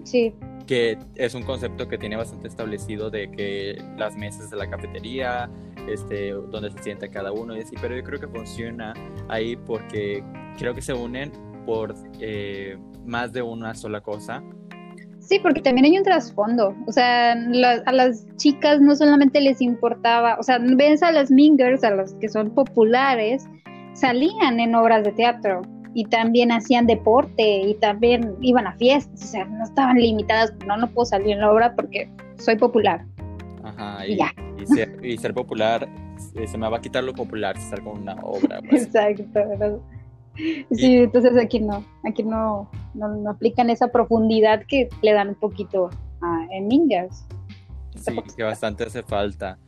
Sí. Que es un concepto que tiene bastante establecido de que las mesas de la cafetería, este, donde se sienta cada uno y así, pero yo creo que funciona ahí porque creo que se unen por eh, más de una sola cosa Sí, porque también hay un trasfondo. O sea, a las chicas no solamente les importaba, o sea, ves a las mingers, a las que son populares, salían en obras de teatro y también hacían deporte y también iban a fiestas, o sea, no estaban limitadas, no, no puedo salir en la obra porque soy popular. Ajá, y, y, ser, popular, eh, se me va a quitar lo popular, estar con una obra. Pues. [LAUGHS] Exacto. [LAUGHS] Sí, entonces aquí no, aquí no, no, aplican esa profundidad que le dan un poquito a, en Ninjas. Sí, que bastante hace falta.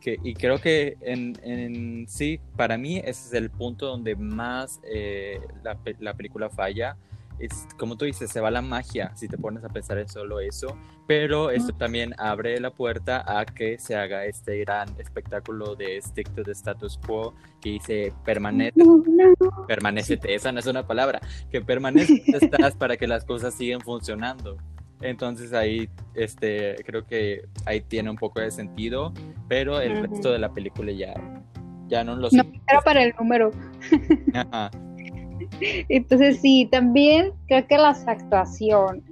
Que, y creo que en, en, sí, para mí ese es el punto donde más eh, la, la película falla, es, como tú dices, se va la magia si te pones a pensar en solo eso, pero esto también abre la puerta a que se haga este gran espectáculo de stick to the status quo que dice permanece, permanece, esa no es una palabra, que permanece [LAUGHS] estás para que las cosas sigan funcionando. Entonces ahí este creo que ahí tiene un poco de sentido, pero el resto de la película ya ya no lo sé. No, pero para el número. Ajá. [LAUGHS] Entonces sí, también creo que las actuaciones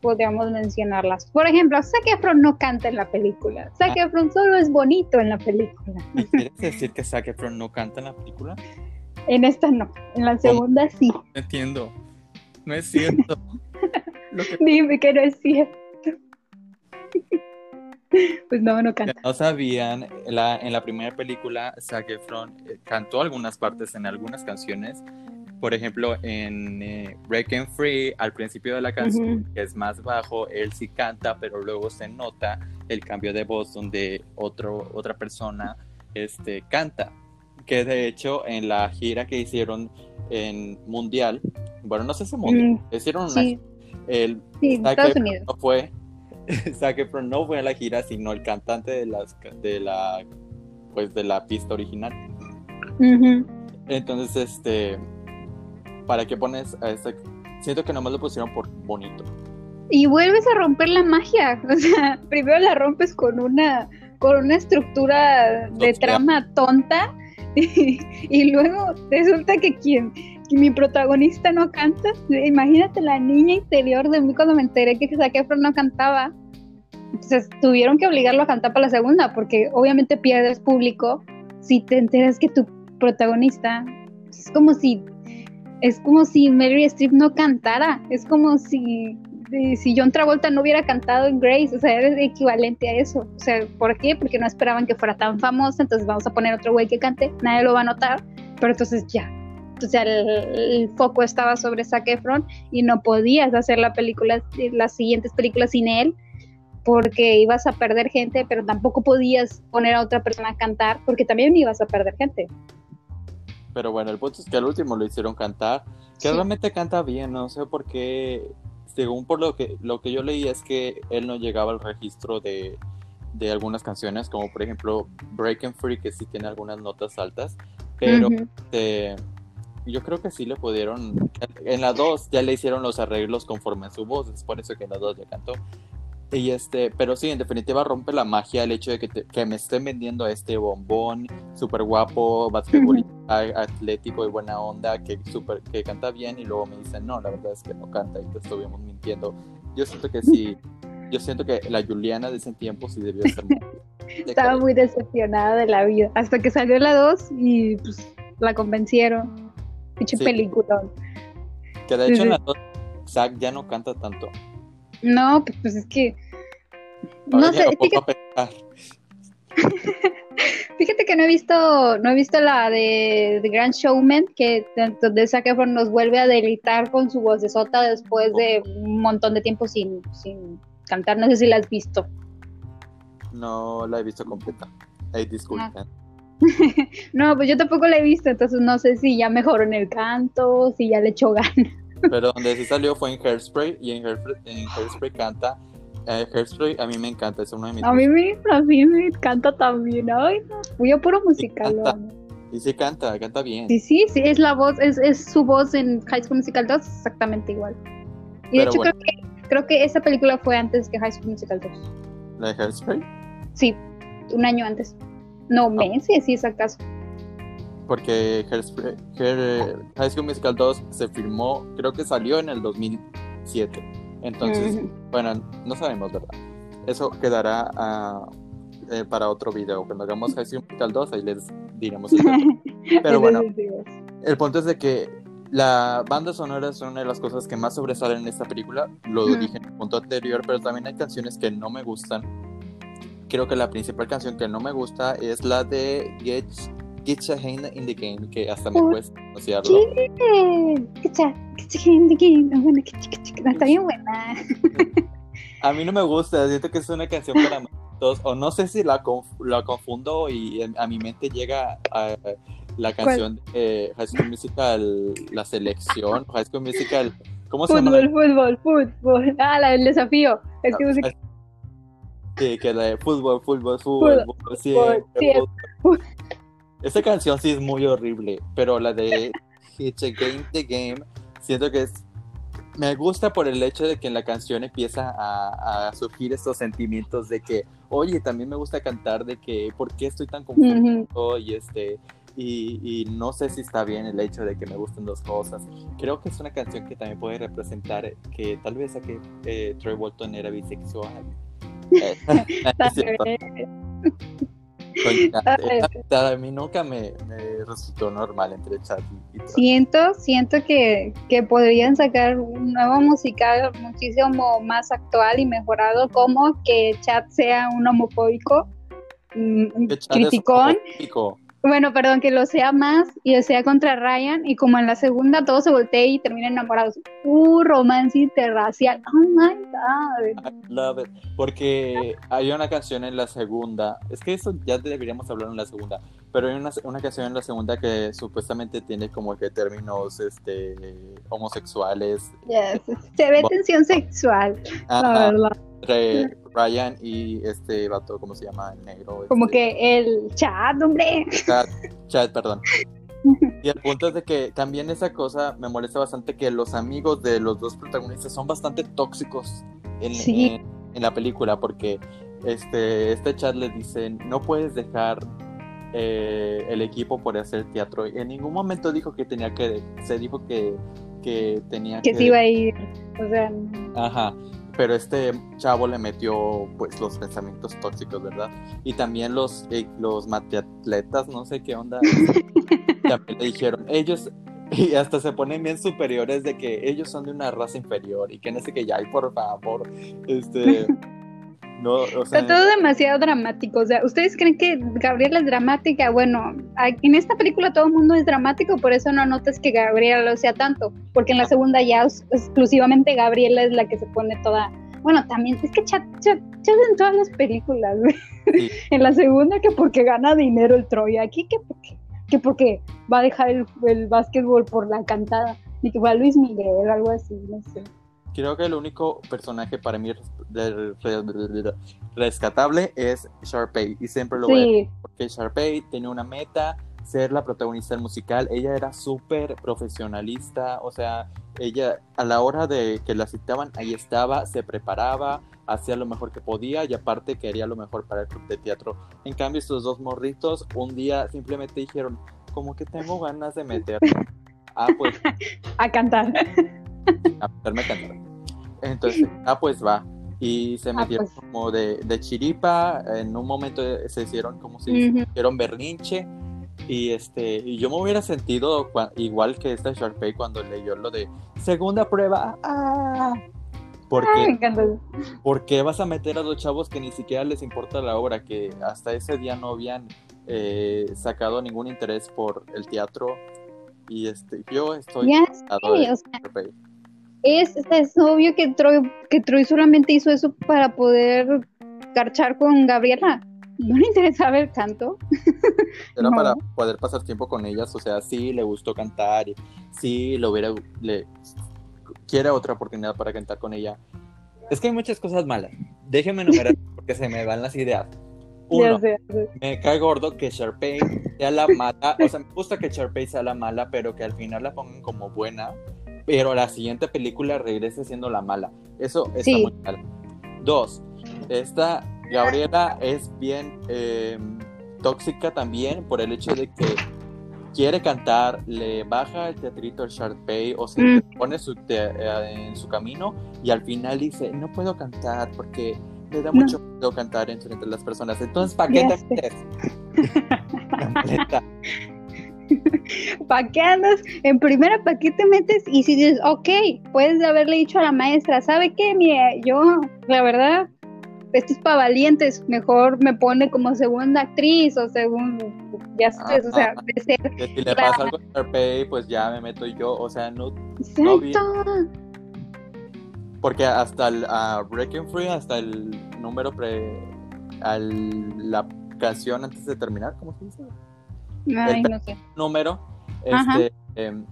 podríamos mencionarlas. Por ejemplo, Zac Efron no canta en la película. Zac ah. Efron solo es bonito en la película. ¿Quieres decir que Zac Efron no canta en la película? En esta no, en la segunda sí. No entiendo. No es cierto. [LAUGHS] Dime que no es cierto. [LAUGHS] Pues no, no canta. No sabían, la, en la primera película Zac Efron eh, cantó algunas partes en algunas canciones por ejemplo, en eh, Break and Free, al principio de la canción, que es más bajo, él sí canta, pero luego se nota el cambio de voz donde otro, otra persona este, canta. Que de hecho, en la gira que hicieron en Mundial, bueno, no sé si Mundial, mm, hicieron una. Sí. El sí, Estados Unidos. No fue, [LAUGHS] no fue a la gira, sino el cantante de, las, de la pues de la pista original. Entonces, este, ¿para qué pones a este? Siento que nomás lo pusieron por bonito. Y vuelves a romper la magia, [LAUGHS] o sea, primero la rompes con una con una estructura de trama tonta [LAUGHS] y, luego resulta que quien mi protagonista no canta, imagínate la niña interior de mí cuando me enteré que Zac Efron no cantaba. Entonces tuvieron que obligarlo a cantar para la segunda, porque obviamente pierdes público si te enteras que tu protagonista es como si es como si Mary Streep no cantara, es como si John Travolta no hubiera cantado en Grace, o sea, es equivalente a eso. O sea, ¿por qué? Porque no esperaban que fuera tan famosa, entonces vamos a poner otro güey que cante, nadie lo va a notar, pero entonces ya. Entonces el, foco estaba sobre Zac Efron y no podías hacer la película, las siguientes películas sin él porque ibas a perder gente, pero tampoco podías poner a otra persona a cantar porque también ibas a perder gente. Pero bueno, el punto es que al último lo hicieron cantar, que realmente canta bien, no sé por qué según por lo que, lo que yo leí es que él no llegaba al registro de, de algunas canciones, como por ejemplo Breaking Free, que sí tiene algunas notas altas, pero este, yo creo que sí le pudieron, en la 2 ya le hicieron los arreglos conforme a su voz, es por eso que en la 2 ya cantó. Y este, pero sí, en definitiva rompe la magia el hecho de que, que me estén vendiendo a este bombón súper guapo, [LAUGHS] basquetbolista, atlético y buena onda, que, super, que canta bien y luego me dicen, no, la verdad es que no canta y te estuvimos mintiendo. Yo siento que sí, yo siento que la Juliana de ese tiempo sí debió ser... [LAUGHS] Estaba muy decepcionada de la vida, hasta que salió la 2 y pues la convencieron. Pinche película. Que de hecho en la 2 Zack ya no canta tanto. No, pues, pues es que. No sé. Fíjate... fíjate que no he visto, no he visto la de The Grand Showman, que donde Zac Efron nos vuelve a delitar con su voz de sota después de un montón de tiempo sin, sin cantar. No sé si la has visto. No la he visto completa. Hey, disculpen. Ah. [LAUGHS] no, pues yo tampoco la he visto, entonces no sé si ya mejoró en el canto, si ya le echó ganas. Pero donde sí salió fue en Hairspray y en Hairspray, canta. Eh, Hairspray a mí me encanta, es uno de mis. A mí me, a mí me encanta también. Ay, fui a puro musical. Y sí canta, canta bien. Sí, sí, sí, es la voz, es, es su voz en High School Musical 2 exactamente igual. Y de hecho creo, que, creo que esa película fue antes que High School Musical 2. ¿La de Hairspray? Sí, un año antes. No, ah. meses, sí es acaso porque High School Musical 2 se filmó, creo que salió en el 2007. Entonces, bueno, no sabemos, ¿verdad? Eso quedará uh, eh, para otro video. Cuando hagamos High School Musical 2, ahí les diremos [LAUGHS] Pero bueno, el punto es de que la banda sonora es una de las cosas que más sobresalen en esta película. Lo dije en el punto anterior, pero también hay canciones que no me gustan. Creo que la principal canción que no me gusta es la de Get Get a Hand in the Game, que hasta me cuesta pronunciarlo. Get a Hand in the Game. Está bien buena. [LAUGHS] A mí no me gusta, siento que es una canción para [LAUGHS] todos, o no sé si la, la confundo y a mi mente llega a, la canción de High School Musical, la selección, High School Musical, ¿cómo se llama? Fútbol, fútbol, fútbol. Ah, la del desafío. Es que música. Sí, que la de fútbol, fútbol, fútbol, fútbol, fútbol. Esta canción sí es muy horrible, pero la de It's a Game the Game, siento que es. Me gusta por el hecho de que en la canción empieza a, surgir estos sentimientos de que, oye, también me gusta cantar, de que, ¿por qué estoy tan confundido? Y este. Y, no sé si está bien el hecho de que me gusten dos cosas. Creo que es una canción que también puede representar que tal vez a que eh, Troy Bolton era bisexual. [LAUGHS] [LAUGHS] [LAUGHS] [LAUGHS] a mí nunca me, resultó normal entre Chad y, Siento, siento que, que, podrían sacar un nuevo musical muchísimo más actual y mejorado, como que Chad sea un homofóbico, mm, un criticón. Bueno, perdón, que lo sea más y sea contra Ryan y como en la segunda todo se voltea y termina enamorados. Uh, romance interracial. Oh my god. I love it. Porque hay una canción en la segunda, es que eso ya deberíamos hablar en la segunda, pero hay una, una canción en la segunda que supuestamente tiene como que términos este homosexuales. Yes. Se ve tensión sexual, la verdad. Entre Ryan y este vato, ¿cómo se llama? El negro. Como este, que el chat, hombre. Chad, Chad, perdón. [LAUGHS] Y el punto es de que también esa cosa me molesta bastante que los amigos de los dos protagonistas son bastante tóxicos en, Sí. en- en la película porque este, este Chad le dice no puedes dejar eh, el equipo por hacer teatro. En ningún momento dijo que tenía que, se dijo que, que tenía Que se iba a ir. O sea, Ajá, pero este chavo le metió pues los pensamientos tóxicos, ¿verdad? Y también los, eh, los mateatletas, no sé qué onda, [LAUGHS] también le dijeron, ellos, y hasta se ponen bien superiores de que ellos son de una raza inferior y que no sé qué, ya, y por favor, este, [LAUGHS] no, o sea, todo demasiado dramático. O sea, ¿ustedes creen que Gabriela es dramática? Bueno, en esta película todo el mundo es dramático, por eso no notas que Gabriela lo sea tanto. Porque en la segunda ya exclusivamente Gabriela es la que se pone toda. Bueno, también es que chat, chat, chat en todas las películas. Sí. [LAUGHS] En la segunda que porque gana dinero el Troya. Aquí que porque, que porque va a dejar el, el básquetbol por la cantada. Ni que fue a Luis Miguel, algo así, no sé. Creo que el único personaje para mí rescatable es Sharpay y siempre lo voy a Sí, porque Sharpay tenía una meta, ser la protagonista del musical. Ella era súper profesionalista, o sea, ella a la hora de que la citaban, ahí estaba, se preparaba, hacía lo mejor que podía y aparte quería lo mejor para el club de teatro. En cambio, estos dos morritos un día simplemente dijeron, como que tengo ganas de meter. [LAUGHS] Ah, pues a cantar. [LAUGHS] a cantar. Entonces, ah, pues va. Y se Ah, metieron pues. como de, de chiripa. En un momento se hicieron como si Ujú. hicieron berrinche. Y este, y yo me hubiera sentido igual que esta Sharpay cuando leyó lo de segunda prueba. ¡Ah! ¿Por Ay, qué, encanta. por qué vas a meter a dos chavos que ni siquiera les importa la obra? Que hasta ese día no habían eh, sacado ningún interés por el teatro. Y este, yo estoy Ya de o sea. Es, es obvio que Troy, que Troy solamente hizo eso para poder garchar con Gabriela. No le interesaba el canto. [LAUGHS] Era No. para poder pasar tiempo con ellas, o sea, sí le gustó cantar, sí lo hubiera, le quiere otra oportunidad para cantar con ella. Es que hay muchas cosas malas. Déjenme enumerar [LAUGHS] porque se me van las ideas. Uno, sé. me cae gordo que Sharpay sea la mala, o sea, me gusta que Sharpay sea la mala, pero que al final la pongan como buena, pero la siguiente película regrese siendo la mala. Eso está Sí. muy mal. Dos, esta Gabriela es bien eh, tóxica también por el hecho de que quiere cantar, le baja el teatrito al Sharpay o se Mm. pone su te- eh, en su camino y al final dice, no puedo cantar porque me da No. mucho miedo cantar entre, entre las personas. Entonces, ¿para qué te [LAUGHS] [LAUGHS] ¿Para qué andas? En primera, ¿para qué te metes? Y si dices, ok, puedes haberle dicho a la maestra, ¿sabe qué? Mire, yo, la verdad, esto es para valientes. Mejor me pone como segunda actriz o segundo, ya sabes, o sea, de ser. Si le pasa algo a Sharpay, pues ya me meto yo. O sea, no, Exacto. porque hasta el a Breaking Free, hasta el número pre, al, la canción antes de terminar, ¿cómo se dice? Ay, no sé. número, este, em,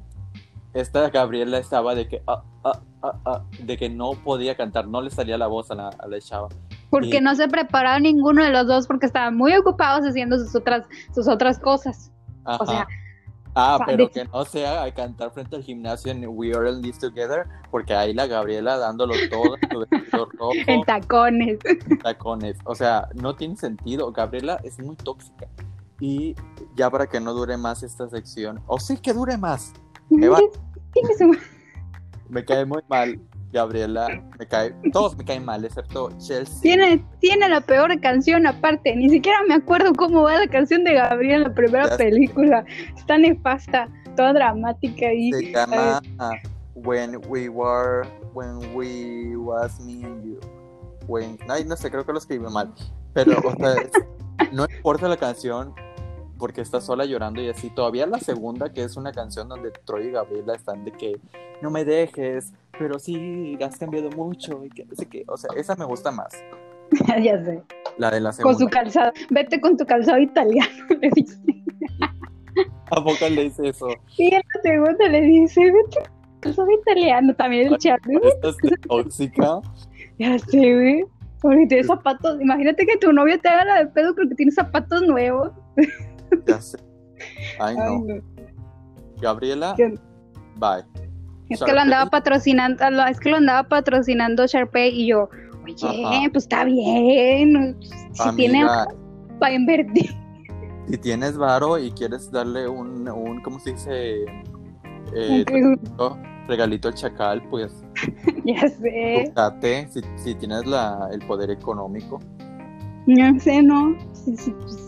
esta Gabriela estaba de que, ah, ah, ah, ah, de que no podía cantar, no le salía la voz a la, a la chava. Porque Y- no se prepararon ninguno de los dos porque estaban muy ocupados haciendo sus otras, sus otras cosas. Ajá. O sea, ah, pero de- que no sea a cantar frente al gimnasio en We Are in This Together, porque ahí la Gabriela dándolo todo, [LAUGHS] rojo, en tacones. tacones. O sea, no tiene sentido. Gabriela es muy tóxica. Y ya para que no dure más esta sección, o sí que dure más. Eva. Me cae muy mal Gabriela, me cae, todos me caen mal, excepto Chelsea. Tiene, tiene la peor canción aparte. Ni siquiera me acuerdo cómo va la canción de Gabriel en la primera Ya película. Está nefasta, toda dramática y Se llama When We Were, When We Was Me and You. When, ay, no sé, creo que lo escribí mal. Pero, o sea, es- no importa la canción porque está sola llorando y así. Todavía la segunda, que es una canción donde Troy y Gabriela están de que no me dejes, pero sí, has cambiado mucho y que no sé qué. O sea, esa me gusta más. [LAUGHS] ya sé. La de la Con segunda. su calzado. Vete con tu calzado italiano, [LAUGHS] le dice. ¿A poco le dice eso? Y en la segunda le dice, vete con tu calzado italiano. También el chat. Esta es de tóxica. Ya sé, güey. Porque tiene zapatos. Imagínate que tu novio te haga la de pedo porque tiene zapatos nuevos. [LAUGHS] Ya sé. Ay, no. Gabriela, ¿Qué? bye. Es que lo andaba patrocinando, es que lo andaba patrocinando Sharpay y yo, oye, Ajá. pues está bien, si tiene Amiga, para invertir. si tienes varo y quieres darle un, un ¿cómo se dice? Eh, regalito al chacal, pues [LAUGHS] ya sé, búscate, si, si tienes la, el poder económico. ya sé, ¿no? Sí, sí, pues,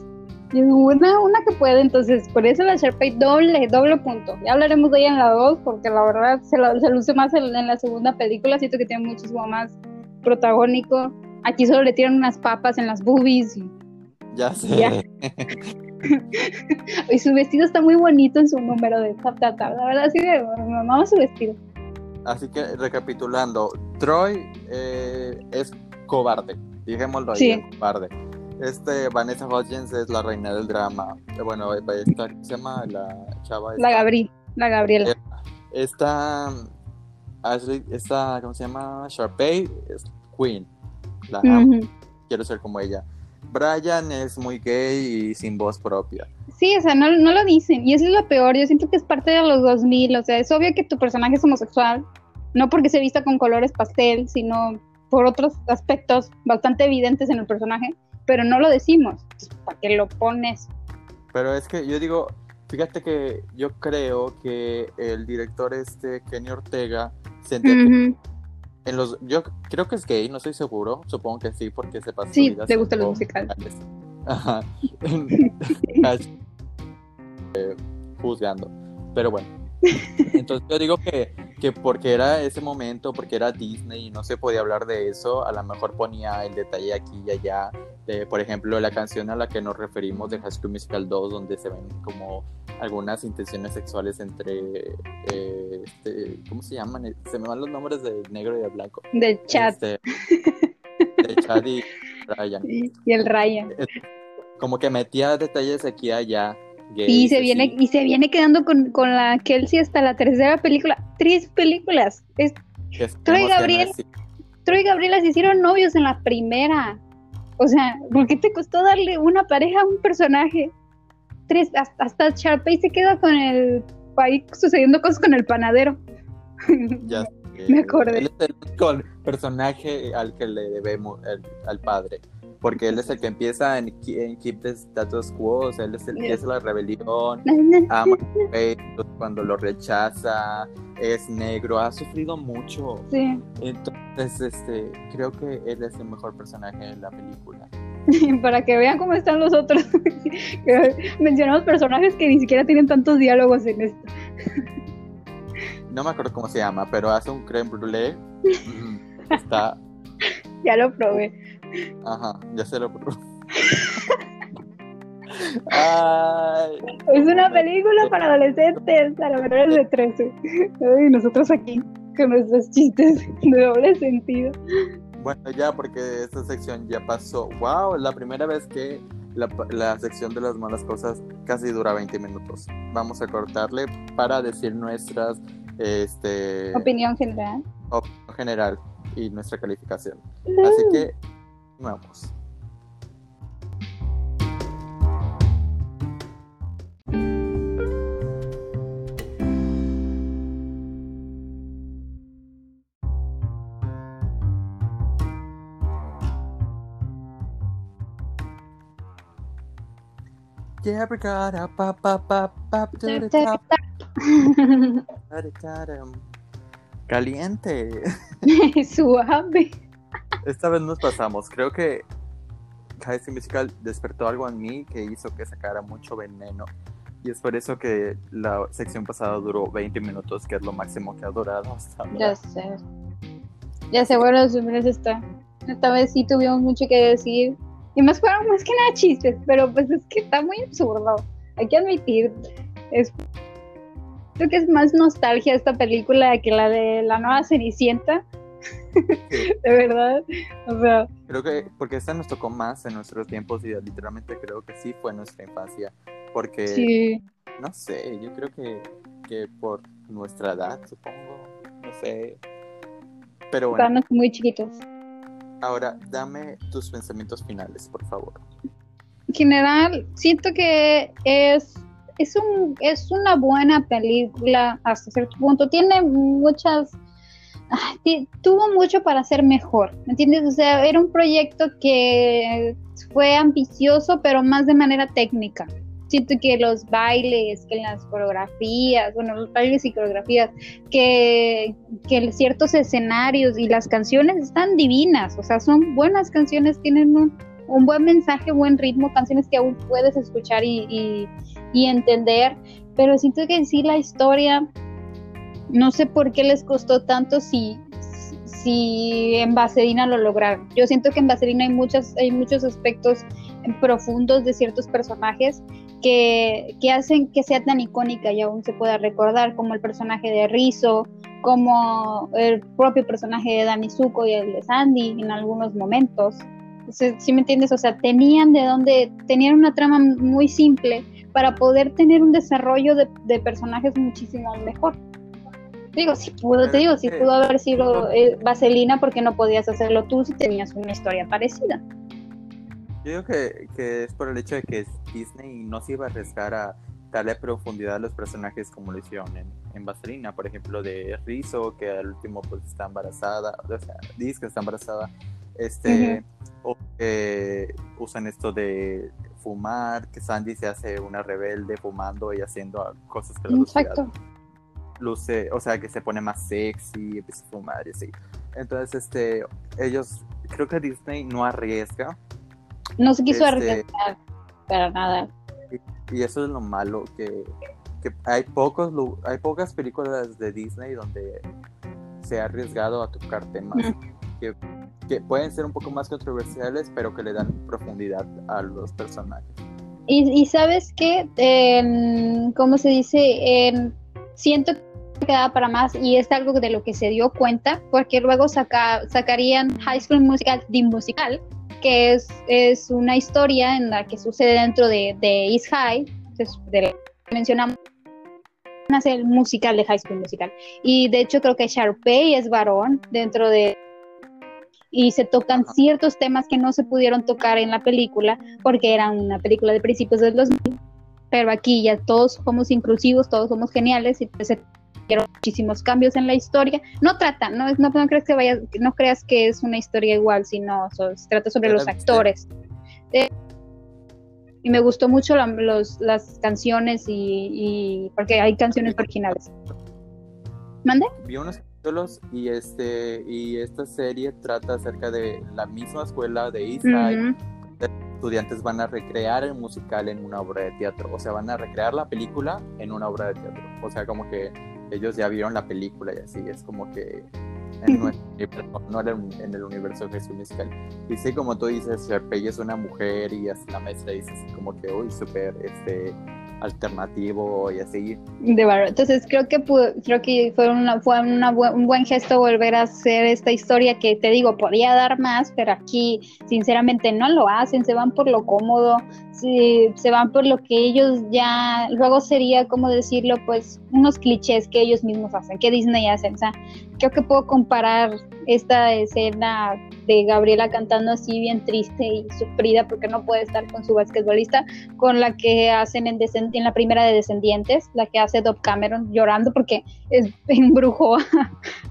Una, una que puede, entonces, por eso la Sharpay doble, doble punto. Ya hablaremos de ella en la 2, porque la verdad se, la- se luce más en, en la segunda película, siento que tiene muchísimo más protagónico. Aquí solo le tiran unas papas en las boobies y Ya sé. Ya. [LAUGHS] [LAUGHS] Y su vestido está muy bonito en su número de tap, tap, tap. La verdad, sí, me mamaba su vestido. Así que recapitulando, Troy eh, es cobarde, dijémoslo ahí, Sí. es cobarde. Este Vanessa Hudgens es la reina del drama. Eh, Bueno, esta ¿cómo se llama la chava. La esta? Gabri, la Gabriela. Esta Ashley, esta ¿cómo se llama? Sharpay es Queen. La quiero ser como ella. Brian es muy gay y sin voz propia. Sí, o sea, no, no lo dicen. Y eso es lo peor. Yo siento que es parte de los 2000. O sea, es obvio que tu personaje es homosexual. No porque se vista con colores pastel, sino por otros aspectos bastante evidentes en el personaje. Pero no lo decimos. ¿Para qué lo pones? Pero es que yo digo, fíjate que yo creo que el director este, Kenny Ortega, Ujú. en los, yo creo que es gay, no estoy seguro, supongo que sí, porque se pasa Sí, le gustan los musicales. Ajá. [LAUGHS] [LAUGHS] Eh, juzgando. Pero bueno. Entonces yo digo que, que porque era ese momento, porque era Disney y no se podía hablar de eso, a lo mejor ponía el detalle aquí y allá. De, por ejemplo, la canción a la que nos referimos de High School Musical 2, donde se ven como algunas intenciones sexuales entre, eh, este, ¿cómo se llaman? Se me van los nombres de negro y de blanco. De chat Este, de Chad y Ryan. y, y el Ryan. Como que metía detalles aquí y allá. Y gays, se así. viene, y se viene quedando con, con la Kelsey hasta la tercera película. Tres películas. Es, Troy Gabriel. Troy y Gabriela se hicieron novios en la primera. O sea, ¿por qué te costó darle una pareja a un personaje? Tres, hasta, hasta Sharpay se queda con el ahí sucediendo cosas con el panadero. Ya [LAUGHS] sé. Me acordé. Él es el único personaje al que le debemos el- al padre. Porque él es el que empieza en, Keep the Status Quo. O sea, él es el que hace la rebelión. Ama a cuando lo rechaza. Es negro. Ha sufrido mucho. Sí, Entonces, este, creo que él es el mejor personaje de la película. [LAUGHS] para que vean cómo están los otros. [LAUGHS] Mencionamos personajes que ni siquiera tienen tantos diálogos en esto. [LAUGHS] No me acuerdo cómo se llama, pero hace un creme brûlée. Mm, Está Ya lo probé. Ajá, ya se lo probé. [LAUGHS] Ay, Es una película para adolescentes, para menores de 13. Y nosotros aquí con nuestros chistes de doble sentido. bueno, ya porque esta sección ya pasó. Wow, la primera vez que la, la sección de las malas cosas casi dura 20 minutos. Vamos a cortarle para decir nuestras este, Opinión general. opinión general y nuestra calificación. Así que vamos. Yeah, brigada, pa, pa, pa, pa, da, da, da, da, da, da. Caliente. [LAUGHS] Suave. Esta vez nos pasamos. Creo que High Musical despertó algo en mí que hizo que sacara mucho veneno. Y es por eso que la sección pasada duró 20 minutos, que es lo máximo que ha durado hasta ahora. Ya sé. Ya sé, bueno, los esta. Esta vez sí tuvimos mucho que decir. Y más fueron más que nada chistes, pero pues es que está muy absurdo. Hay que admitir. Es, creo que es más nostalgia esta película que la de la nueva Cenicienta. Sí. [LAUGHS] De verdad. O sea, Creo que porque esta nos tocó más en nuestros tiempos y literalmente creo que sí fue nuestra infancia. Porque, sí. no sé, yo creo que, que por nuestra edad, supongo, no sé. Pero bueno, Estábamos muy chiquitos. Ahora, dame tus pensamientos finales, por favor. En general, siento que es, es, un, es una buena película hasta cierto punto. Tiene muchas... tuvo mucho para ser mejor, ¿me entiendes? O sea, era un proyecto que fue ambicioso, pero más de manera técnica siento que los bailes, que las coreografías, bueno, los bailes y coreografías, que, que ciertos escenarios y las canciones están divinas, o sea, son buenas canciones, tienen un, un buen mensaje, buen ritmo, canciones que aún puedes escuchar y, y, entender, pero siento que sí la historia, no sé por qué les costó tanto si, si en Vaselina lo lograron. Yo siento que en Vaselina hay, muchas, hay muchos aspectos profundos de ciertos personajes que, hacen que sea tan icónica y aún se pueda recordar, como el personaje de Rizzo, como el propio personaje de Dani Zuko y el de Sandy en algunos momentos. Si me entiendes? O sea, tenían de dónde, tenían una trama muy simple para poder tener un desarrollo de, personajes muchísimo mejor. Digo, si pudo, te digo, si pudo haber sido eh, Vaselina, porque no podías hacerlo tú si tenías una historia parecida? Yo digo que, que, es por el hecho de que Disney no se iba a arriesgar a darle profundidad a los personajes como lo hicieron en, en Vaselina, por ejemplo, de Rizzo, que al último pues está embarazada, o sea, dice que está embarazada, este, o que usan esto de fumar, que Sandy se hace una rebelde fumando y haciendo cosas que la Exacto. Luce, o sea, que se pone más sexy, empieza a fumar y así. Entonces, este, ellos, creo que Disney no arriesga no se quiso este, arriesgar para nada. Y, eso es lo malo, que, hay, pocos, hay pocas películas de Disney donde se ha arriesgado a tocar temas que, pueden ser un poco más controversiales, pero que le dan profundidad a los personajes. Y, sabes qué, ¿cómo se dice? siento que queda para más y es algo de lo que se dio cuenta, porque luego saca, sacarían High School Musical de musical que es, es una historia en la que sucede dentro de, de East High, de mencionamos el musical de High School Musical. Y de hecho creo que Sharpay es varón dentro de... Y se tocan ciertos temas que no se pudieron tocar en la película porque era una película de principios del 2000. Pero aquí ya todos somos inclusivos, todos somos geniales y pues se muchísimos cambios en la historia. No trata, no, no, no crees que vaya, no creas que es una historia igual, sino se trata sobre los actores. Eh, y me gustó mucho los, las canciones y, porque hay canciones originales. ¿Mande? Vi unos capítulos y este y esta serie trata acerca de la misma escuela de East estudiantes van a recrear el musical en una obra de teatro, o sea, van a recrear la película en una obra de teatro. O sea, como que ellos ya vieron la película y así, es como que [LAUGHS] no era en el universo de Jesús Musical. Y sí, como tú dices, Sharpay es una mujer y así la maestra dice así como que, uy, súper, este, alternativo y así. De verdad, entonces creo que creo que fue una fue una un buen gesto volver a hacer esta historia que te digo podía dar más, pero aquí sinceramente no lo hacen, se van por lo cómodo, se, se van por lo que ellos ya luego sería como decirlo pues unos clichés que ellos mismos hacen, que Disney hacen, o sea, creo que puedo comparar esta escena de Gabriela cantando así bien triste y sufrida porque no puede estar con su basquetbolista, con la que hacen en, en la primera de Descendientes, la que hace Dove Cameron llorando porque es, [LAUGHS] embrujó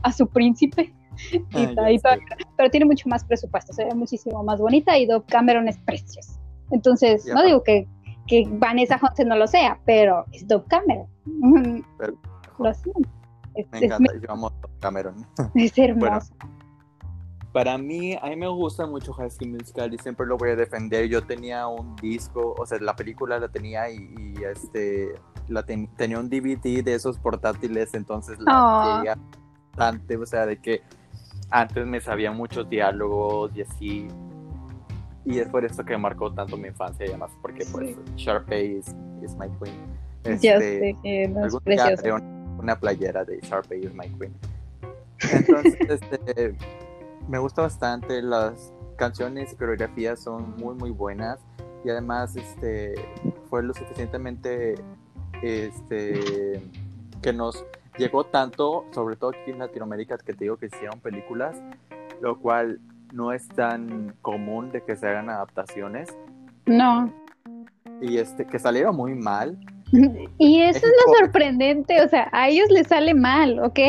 a, su príncipe. pero tiene mucho más presupuesto, se ve muchísimo más bonita y Dove Cameron es preciosa. Entonces, no digo que, que Vanessa Hudson no lo sea, pero es Dove Cameron. [LAUGHS] lo siento. Me encanta, yo amo Cameron. [LAUGHS] Es hermoso para mí, a mí me gusta mucho High School Musical y siempre lo voy a defender. Yo tenía un disco, o sea, la película la tenía y, este, la tenía un DVD de esos portátiles, entonces la quería bastante, o sea, de que antes me sabía muchos diálogos y así. Y es por eso que marcó tanto mi infancia y además porque pues Sharpay is, my queen. Este, sé una playera de Sharpay is my queen. [LAUGHS] Entonces, este me gusta bastante, las canciones y coreografías son muy muy buenas y además este fue lo suficientemente este que nos llegó tanto, sobre todo aquí en Latinoamérica, que te digo que hicieron películas, lo cual no es tan común de que se hagan adaptaciones. No. Y este, que salieron muy mal. [LAUGHS] Y eso es lo sorprendente, o sea, a ellos les sale mal, ok.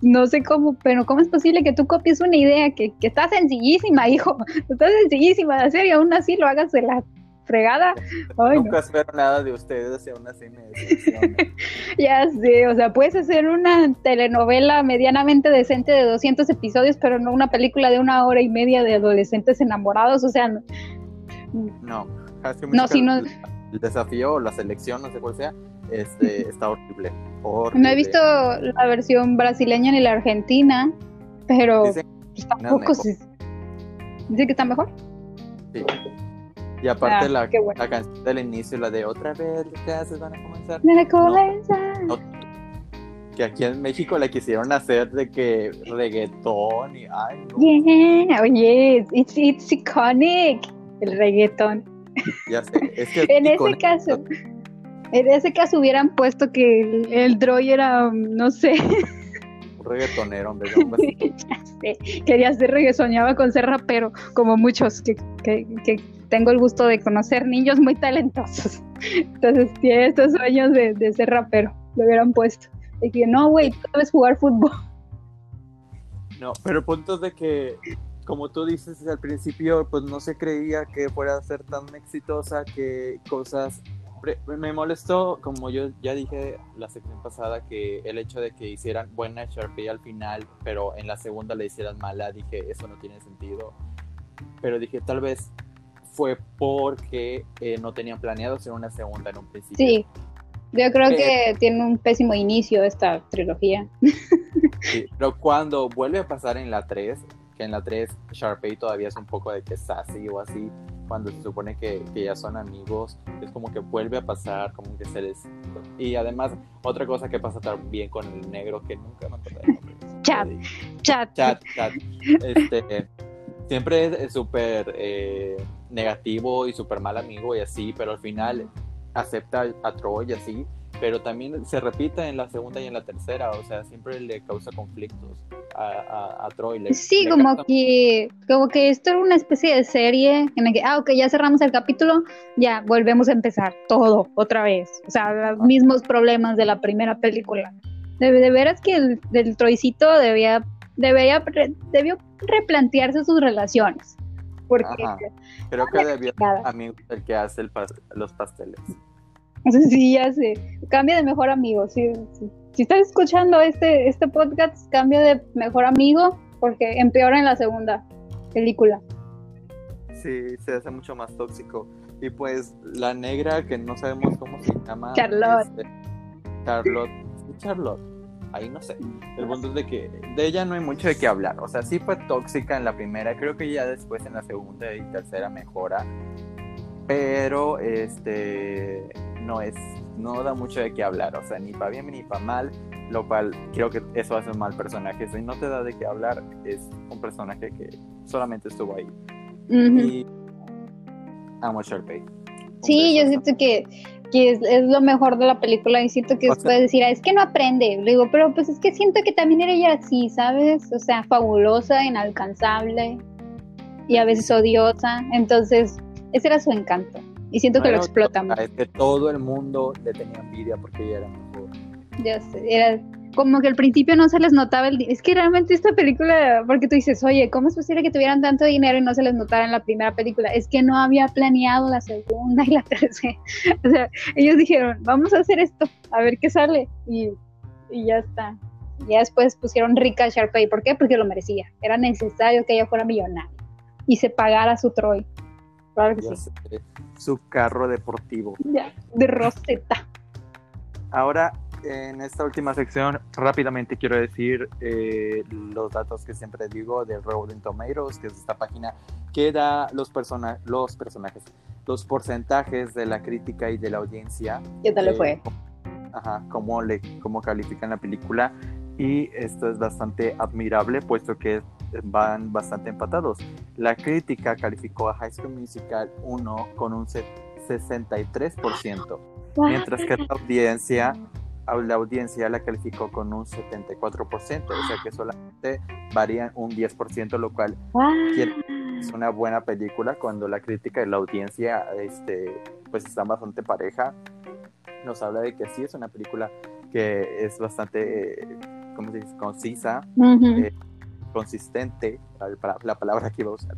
No sé cómo, pero ¿cómo es posible que tú copies una idea que, que está sencillísima, [LAUGHS] hijo? Está sencillísima de hacer y aún así lo hagas de la fregada. Nunca espero nada de ustedes y aún así me [LAUGHS] Ya sé, o sea, puedes hacer una telenovela medianamente decente de 200 episodios, pero no una película de una hora y media de adolescentes enamorados, o sea... No, no, no si no... El desafío o la selección, no sé cuál sea, este, [LAUGHS] está horrible, No he visto la versión brasileña ni la argentina, pero pues tampoco... ¿Dice que está mejor? Sí. Y aparte ah, la, la, canción del inicio, la de otra vez, ¿qué haces? Van a comenzar. que aquí en México la quisieron hacer de que reggaetón y ay no. Yeah, oye, it's, it's iconic el reggaetón. Ya sé, es que en ese caso, en ese caso hubieran puesto que el, el Droy era, no sé. Un reggaetonero, hombre. ya [LAUGHS] sé, quería ser reggaetonero, soñaba con ser rapero, como muchos que, que, que tengo el gusto de conocer niños muy talentosos. Entonces tiene estos sueños de, ser rapero. Lo hubieran puesto. Y que no, güey, tú debes jugar fútbol. No, pero puntos de que, como tú dices al principio, pues no se creía que fuera a ser tan exitosa que cosas... Me molestó, como yo ya dije la sección pasada, que el hecho de que hicieran buena Sharpie al final, pero en la segunda le hicieran mala, dije, eso no tiene sentido. Pero dije, tal vez fue porque eh, no tenían planeado hacer una segunda en un principio. Sí, yo creo que tiene un pésimo inicio esta trilogía. [LAUGHS] Sí, pero cuando vuelve a pasar en la 3, que en la 3 Sharpay todavía es un poco de que sassy o así, cuando se supone que, ya son amigos, es como que vuelve a pasar, como que se les... Y además, otra cosa que pasa también con el negro, que nunca me acuerdo. Chat, chat. Chat, chat. Este, siempre es súper eh, negativo y súper mal amigo y así, pero al final acepta a Troy y así, pero también se repite en la segunda y en la tercera, o sea, siempre le causa conflictos a, a, Troy. sí, como que, como que esto era una especie de serie en la que, ah, ok, ya cerramos el capítulo, ya volvemos a empezar todo otra vez, o sea, los mismos problemas de la primera película. De, de veras que el del Troycito debía, debía, debió replantearse sus relaciones. Porque creo que debió amigo el que hace los pasteles. [LAUGHS] Sí, ya sé. Cambia de mejor amigo. Si, si, estás escuchando este, este podcast, cambia de mejor amigo porque empeora en la segunda película. Sí, se hace mucho más tóxico. Y pues la negra, que no sabemos cómo se llama. Charlotte. Este, Charlotte. Charlotte ahí no sé. El punto es de que de ella no hay mucho de qué hablar. O sea, sí fue tóxica en la primera, creo que ya después en la segunda y tercera mejora. Pero este no es, no da mucho de qué hablar. O sea, ni para bien ni para mal. Lo cual creo que eso hace un mal personaje. Si no te da de qué hablar, es un personaje que solamente estuvo ahí. Y amo Sharpay. Sí, yo siento que que es, lo mejor de la película y siento que puedes decir, ah, es que no aprende, le digo, pero pues es que siento que también era ella así, ¿sabes? O sea, fabulosa, inalcanzable y a veces odiosa, entonces ese era su encanto y siento que lo explotamos. Es que todo el mundo le tenía envidia porque ella era mejor. Ya sé, era como que al principio no se les notaba el es que realmente esta película porque tú dices oye cómo es posible que tuvieran tanto dinero y no se les notara en la primera película es que no había planeado la segunda y la [LAUGHS] tercera o sea ellos dijeron vamos a hacer esto a ver qué sale y, y ya está ya después pusieron rica a Sharpay ¿por qué? porque lo merecía era necesario que ella fuera millonaria y se pagara su Troy claro que sí. su carro deportivo ya de Rosetta ahora en esta última sección rápidamente quiero decir eh, los datos que siempre digo de Rolling Tomatoes, que es esta página que da los, persona los personajes, los porcentajes de la crítica y de la audiencia. ¿Qué tal le fue? Ajá, cómo, le, cómo califican la película. Y esto es bastante admirable, puesto que van bastante empatados. La crítica calificó a High School Musical 1 con un 63%, mientras que la audiencia la audiencia la calificó con un 74%, o sea que solamente varía un 10%, lo cual es una buena película cuando la crítica y la audiencia este, pues están bastante pareja. Nos habla de que sí es una película que es bastante, ¿cómo se dice?, concisa, eh, consistente, la palabra que iba a usar.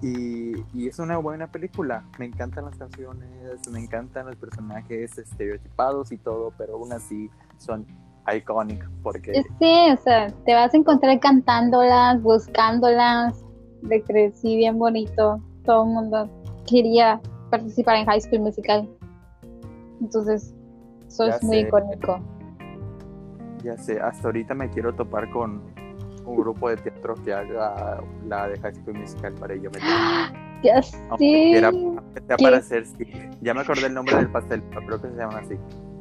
Y, y, es una buena película. Me encantan las canciones, me encantan los personajes estereotipados y todo, pero aún así son iconic porque... Sí, o sea, te vas a encontrar cantándolas, buscándolas, de crecí bien bonito. Todo el mundo quería participar en High School Musical. Entonces, eso es muy icónico. Ya sé, hasta ahorita me quiero topar con un grupo de teatro que haga la de High School Musical para ello. Ya sé. Era, para hacer, sí. Ya me acordé el nombre del pastel, creo que se llama así.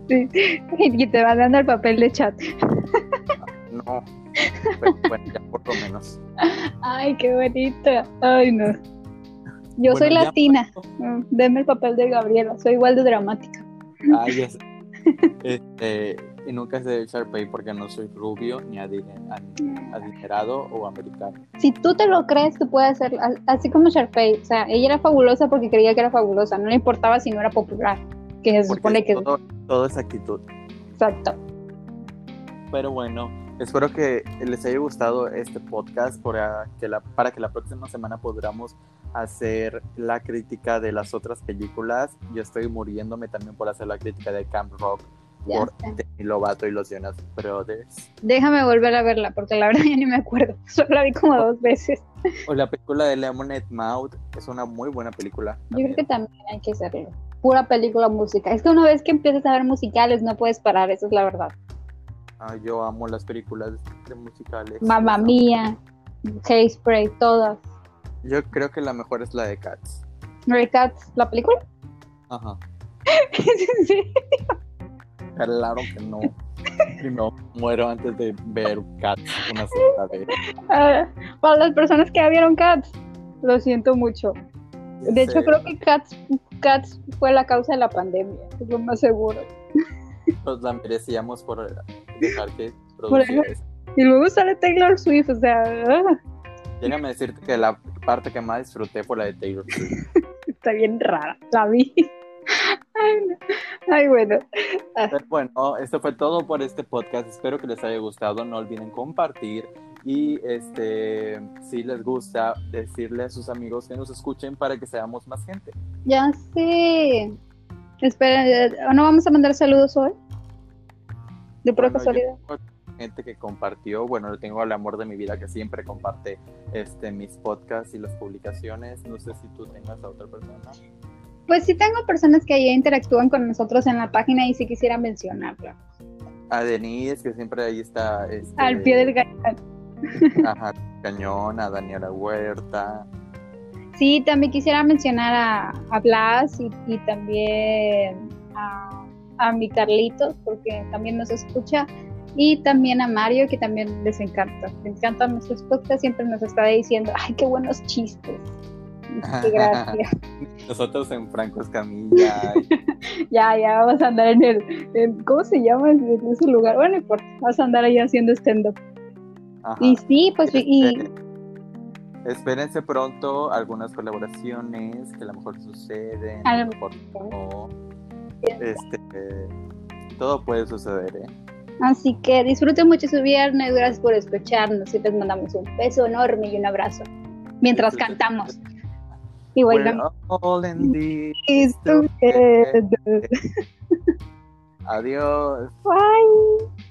Sí, [LAUGHS] y te va dando el papel de chat. No, pero bueno, ya por lo menos. Ay, qué bonito. Ay, no. Yo soy latina. Mm, Deme el papel de Gabriela. Soy igual de dramática. Ay, ya sé. [LAUGHS] Este, y nunca sé de Sharpay porque no soy rubio ni adinerado o americano. Si tú te lo crees, tú puedes ser así como Sharpay. O sea, ella era fabulosa porque creía que era fabulosa. No le importaba si no era popular. Que se supone que. Todo, todo es actitud. Exacto. Pero bueno, espero que les haya gustado este podcast para que la, para que la próxima semana podamos hacer la crítica de las otras películas. Yo estoy muriéndome también por hacer la crítica de Camp Rock por Demi Lovato y los Jonas Brothers. Déjame volver a verla porque la verdad [LAUGHS] ya ni me acuerdo. [LAUGHS] Solo la vi como dos veces. O la película de Lemonade Mouth es una muy buena película. Yo creo que también hay que hacerlo. Pura película música. Es que una vez que empiezas a ver musicales no puedes parar, eso es la verdad. Ah, yo amo las películas de musicales. Mamma Mía, Spray, todas. Yo creo que la mejor es la de Cats. ¿La de Cats, la película? Ajá. [LAUGHS] sí. Claro que no. Primero muero antes de ver Cats una segunda vez. Ah, para las personas que ya vieron Cats, lo siento mucho. De hecho, creo que Cats, Cats fue la causa de la pandemia, es lo más seguro. Nos la merecíamos por dejar que produciera Y luego sale Taylor Swift, o sea. Ah. Déjame decirte que la parte que más disfruté fue la de Taylor Swift. [LAUGHS] Está bien rara, la vi. [LAUGHS] Ay, bueno. Ah. bueno, esto fue todo por este podcast. Espero que les haya gustado. No olviden compartir y este, si les gusta, decirle a sus amigos que nos escuchen para que seamos más gente. Ya sé. Espera, ¿no vamos a mandar saludos hoy? De pura casualidad. Gente que compartió, bueno, yo tengo al amor de mi vida que siempre comparte este mis podcasts y las publicaciones. No sé si tú tengas a otra persona. Pues sí tengo personas que ya interactúan con nosotros en la página y sí quisiera mencionarla. A Denise, que siempre ahí está. Este, Al pie del cañón. Ajá, cañón, a Daniela Huerta. Sí, también quisiera mencionar a, a Blas y, también a, a, mi Carlitos, porque también nos escucha, y también a Mario, que también les encanta. Le encantan nuestros podcasts, siempre nos está diciendo, ay, qué buenos chistes. Gracias. [LAUGHS] Nosotros en Franco Escamilla. [LAUGHS] ya, ya, vamos a andar en el. ¿Cómo se llama ese lugar? Bueno, importa, vas a andar ahí haciendo stand-up. Y sí, pues. Y, Espérense pronto algunas colaboraciones que a lo mejor suceden. A lo mejor no. Este, todo puede suceder, ¿eh? Así que disfruten mucho su viernes, gracias por escucharnos y les mandamos un beso enorme y un abrazo mientras cantamos. Y bailamos. Adiós. Bye.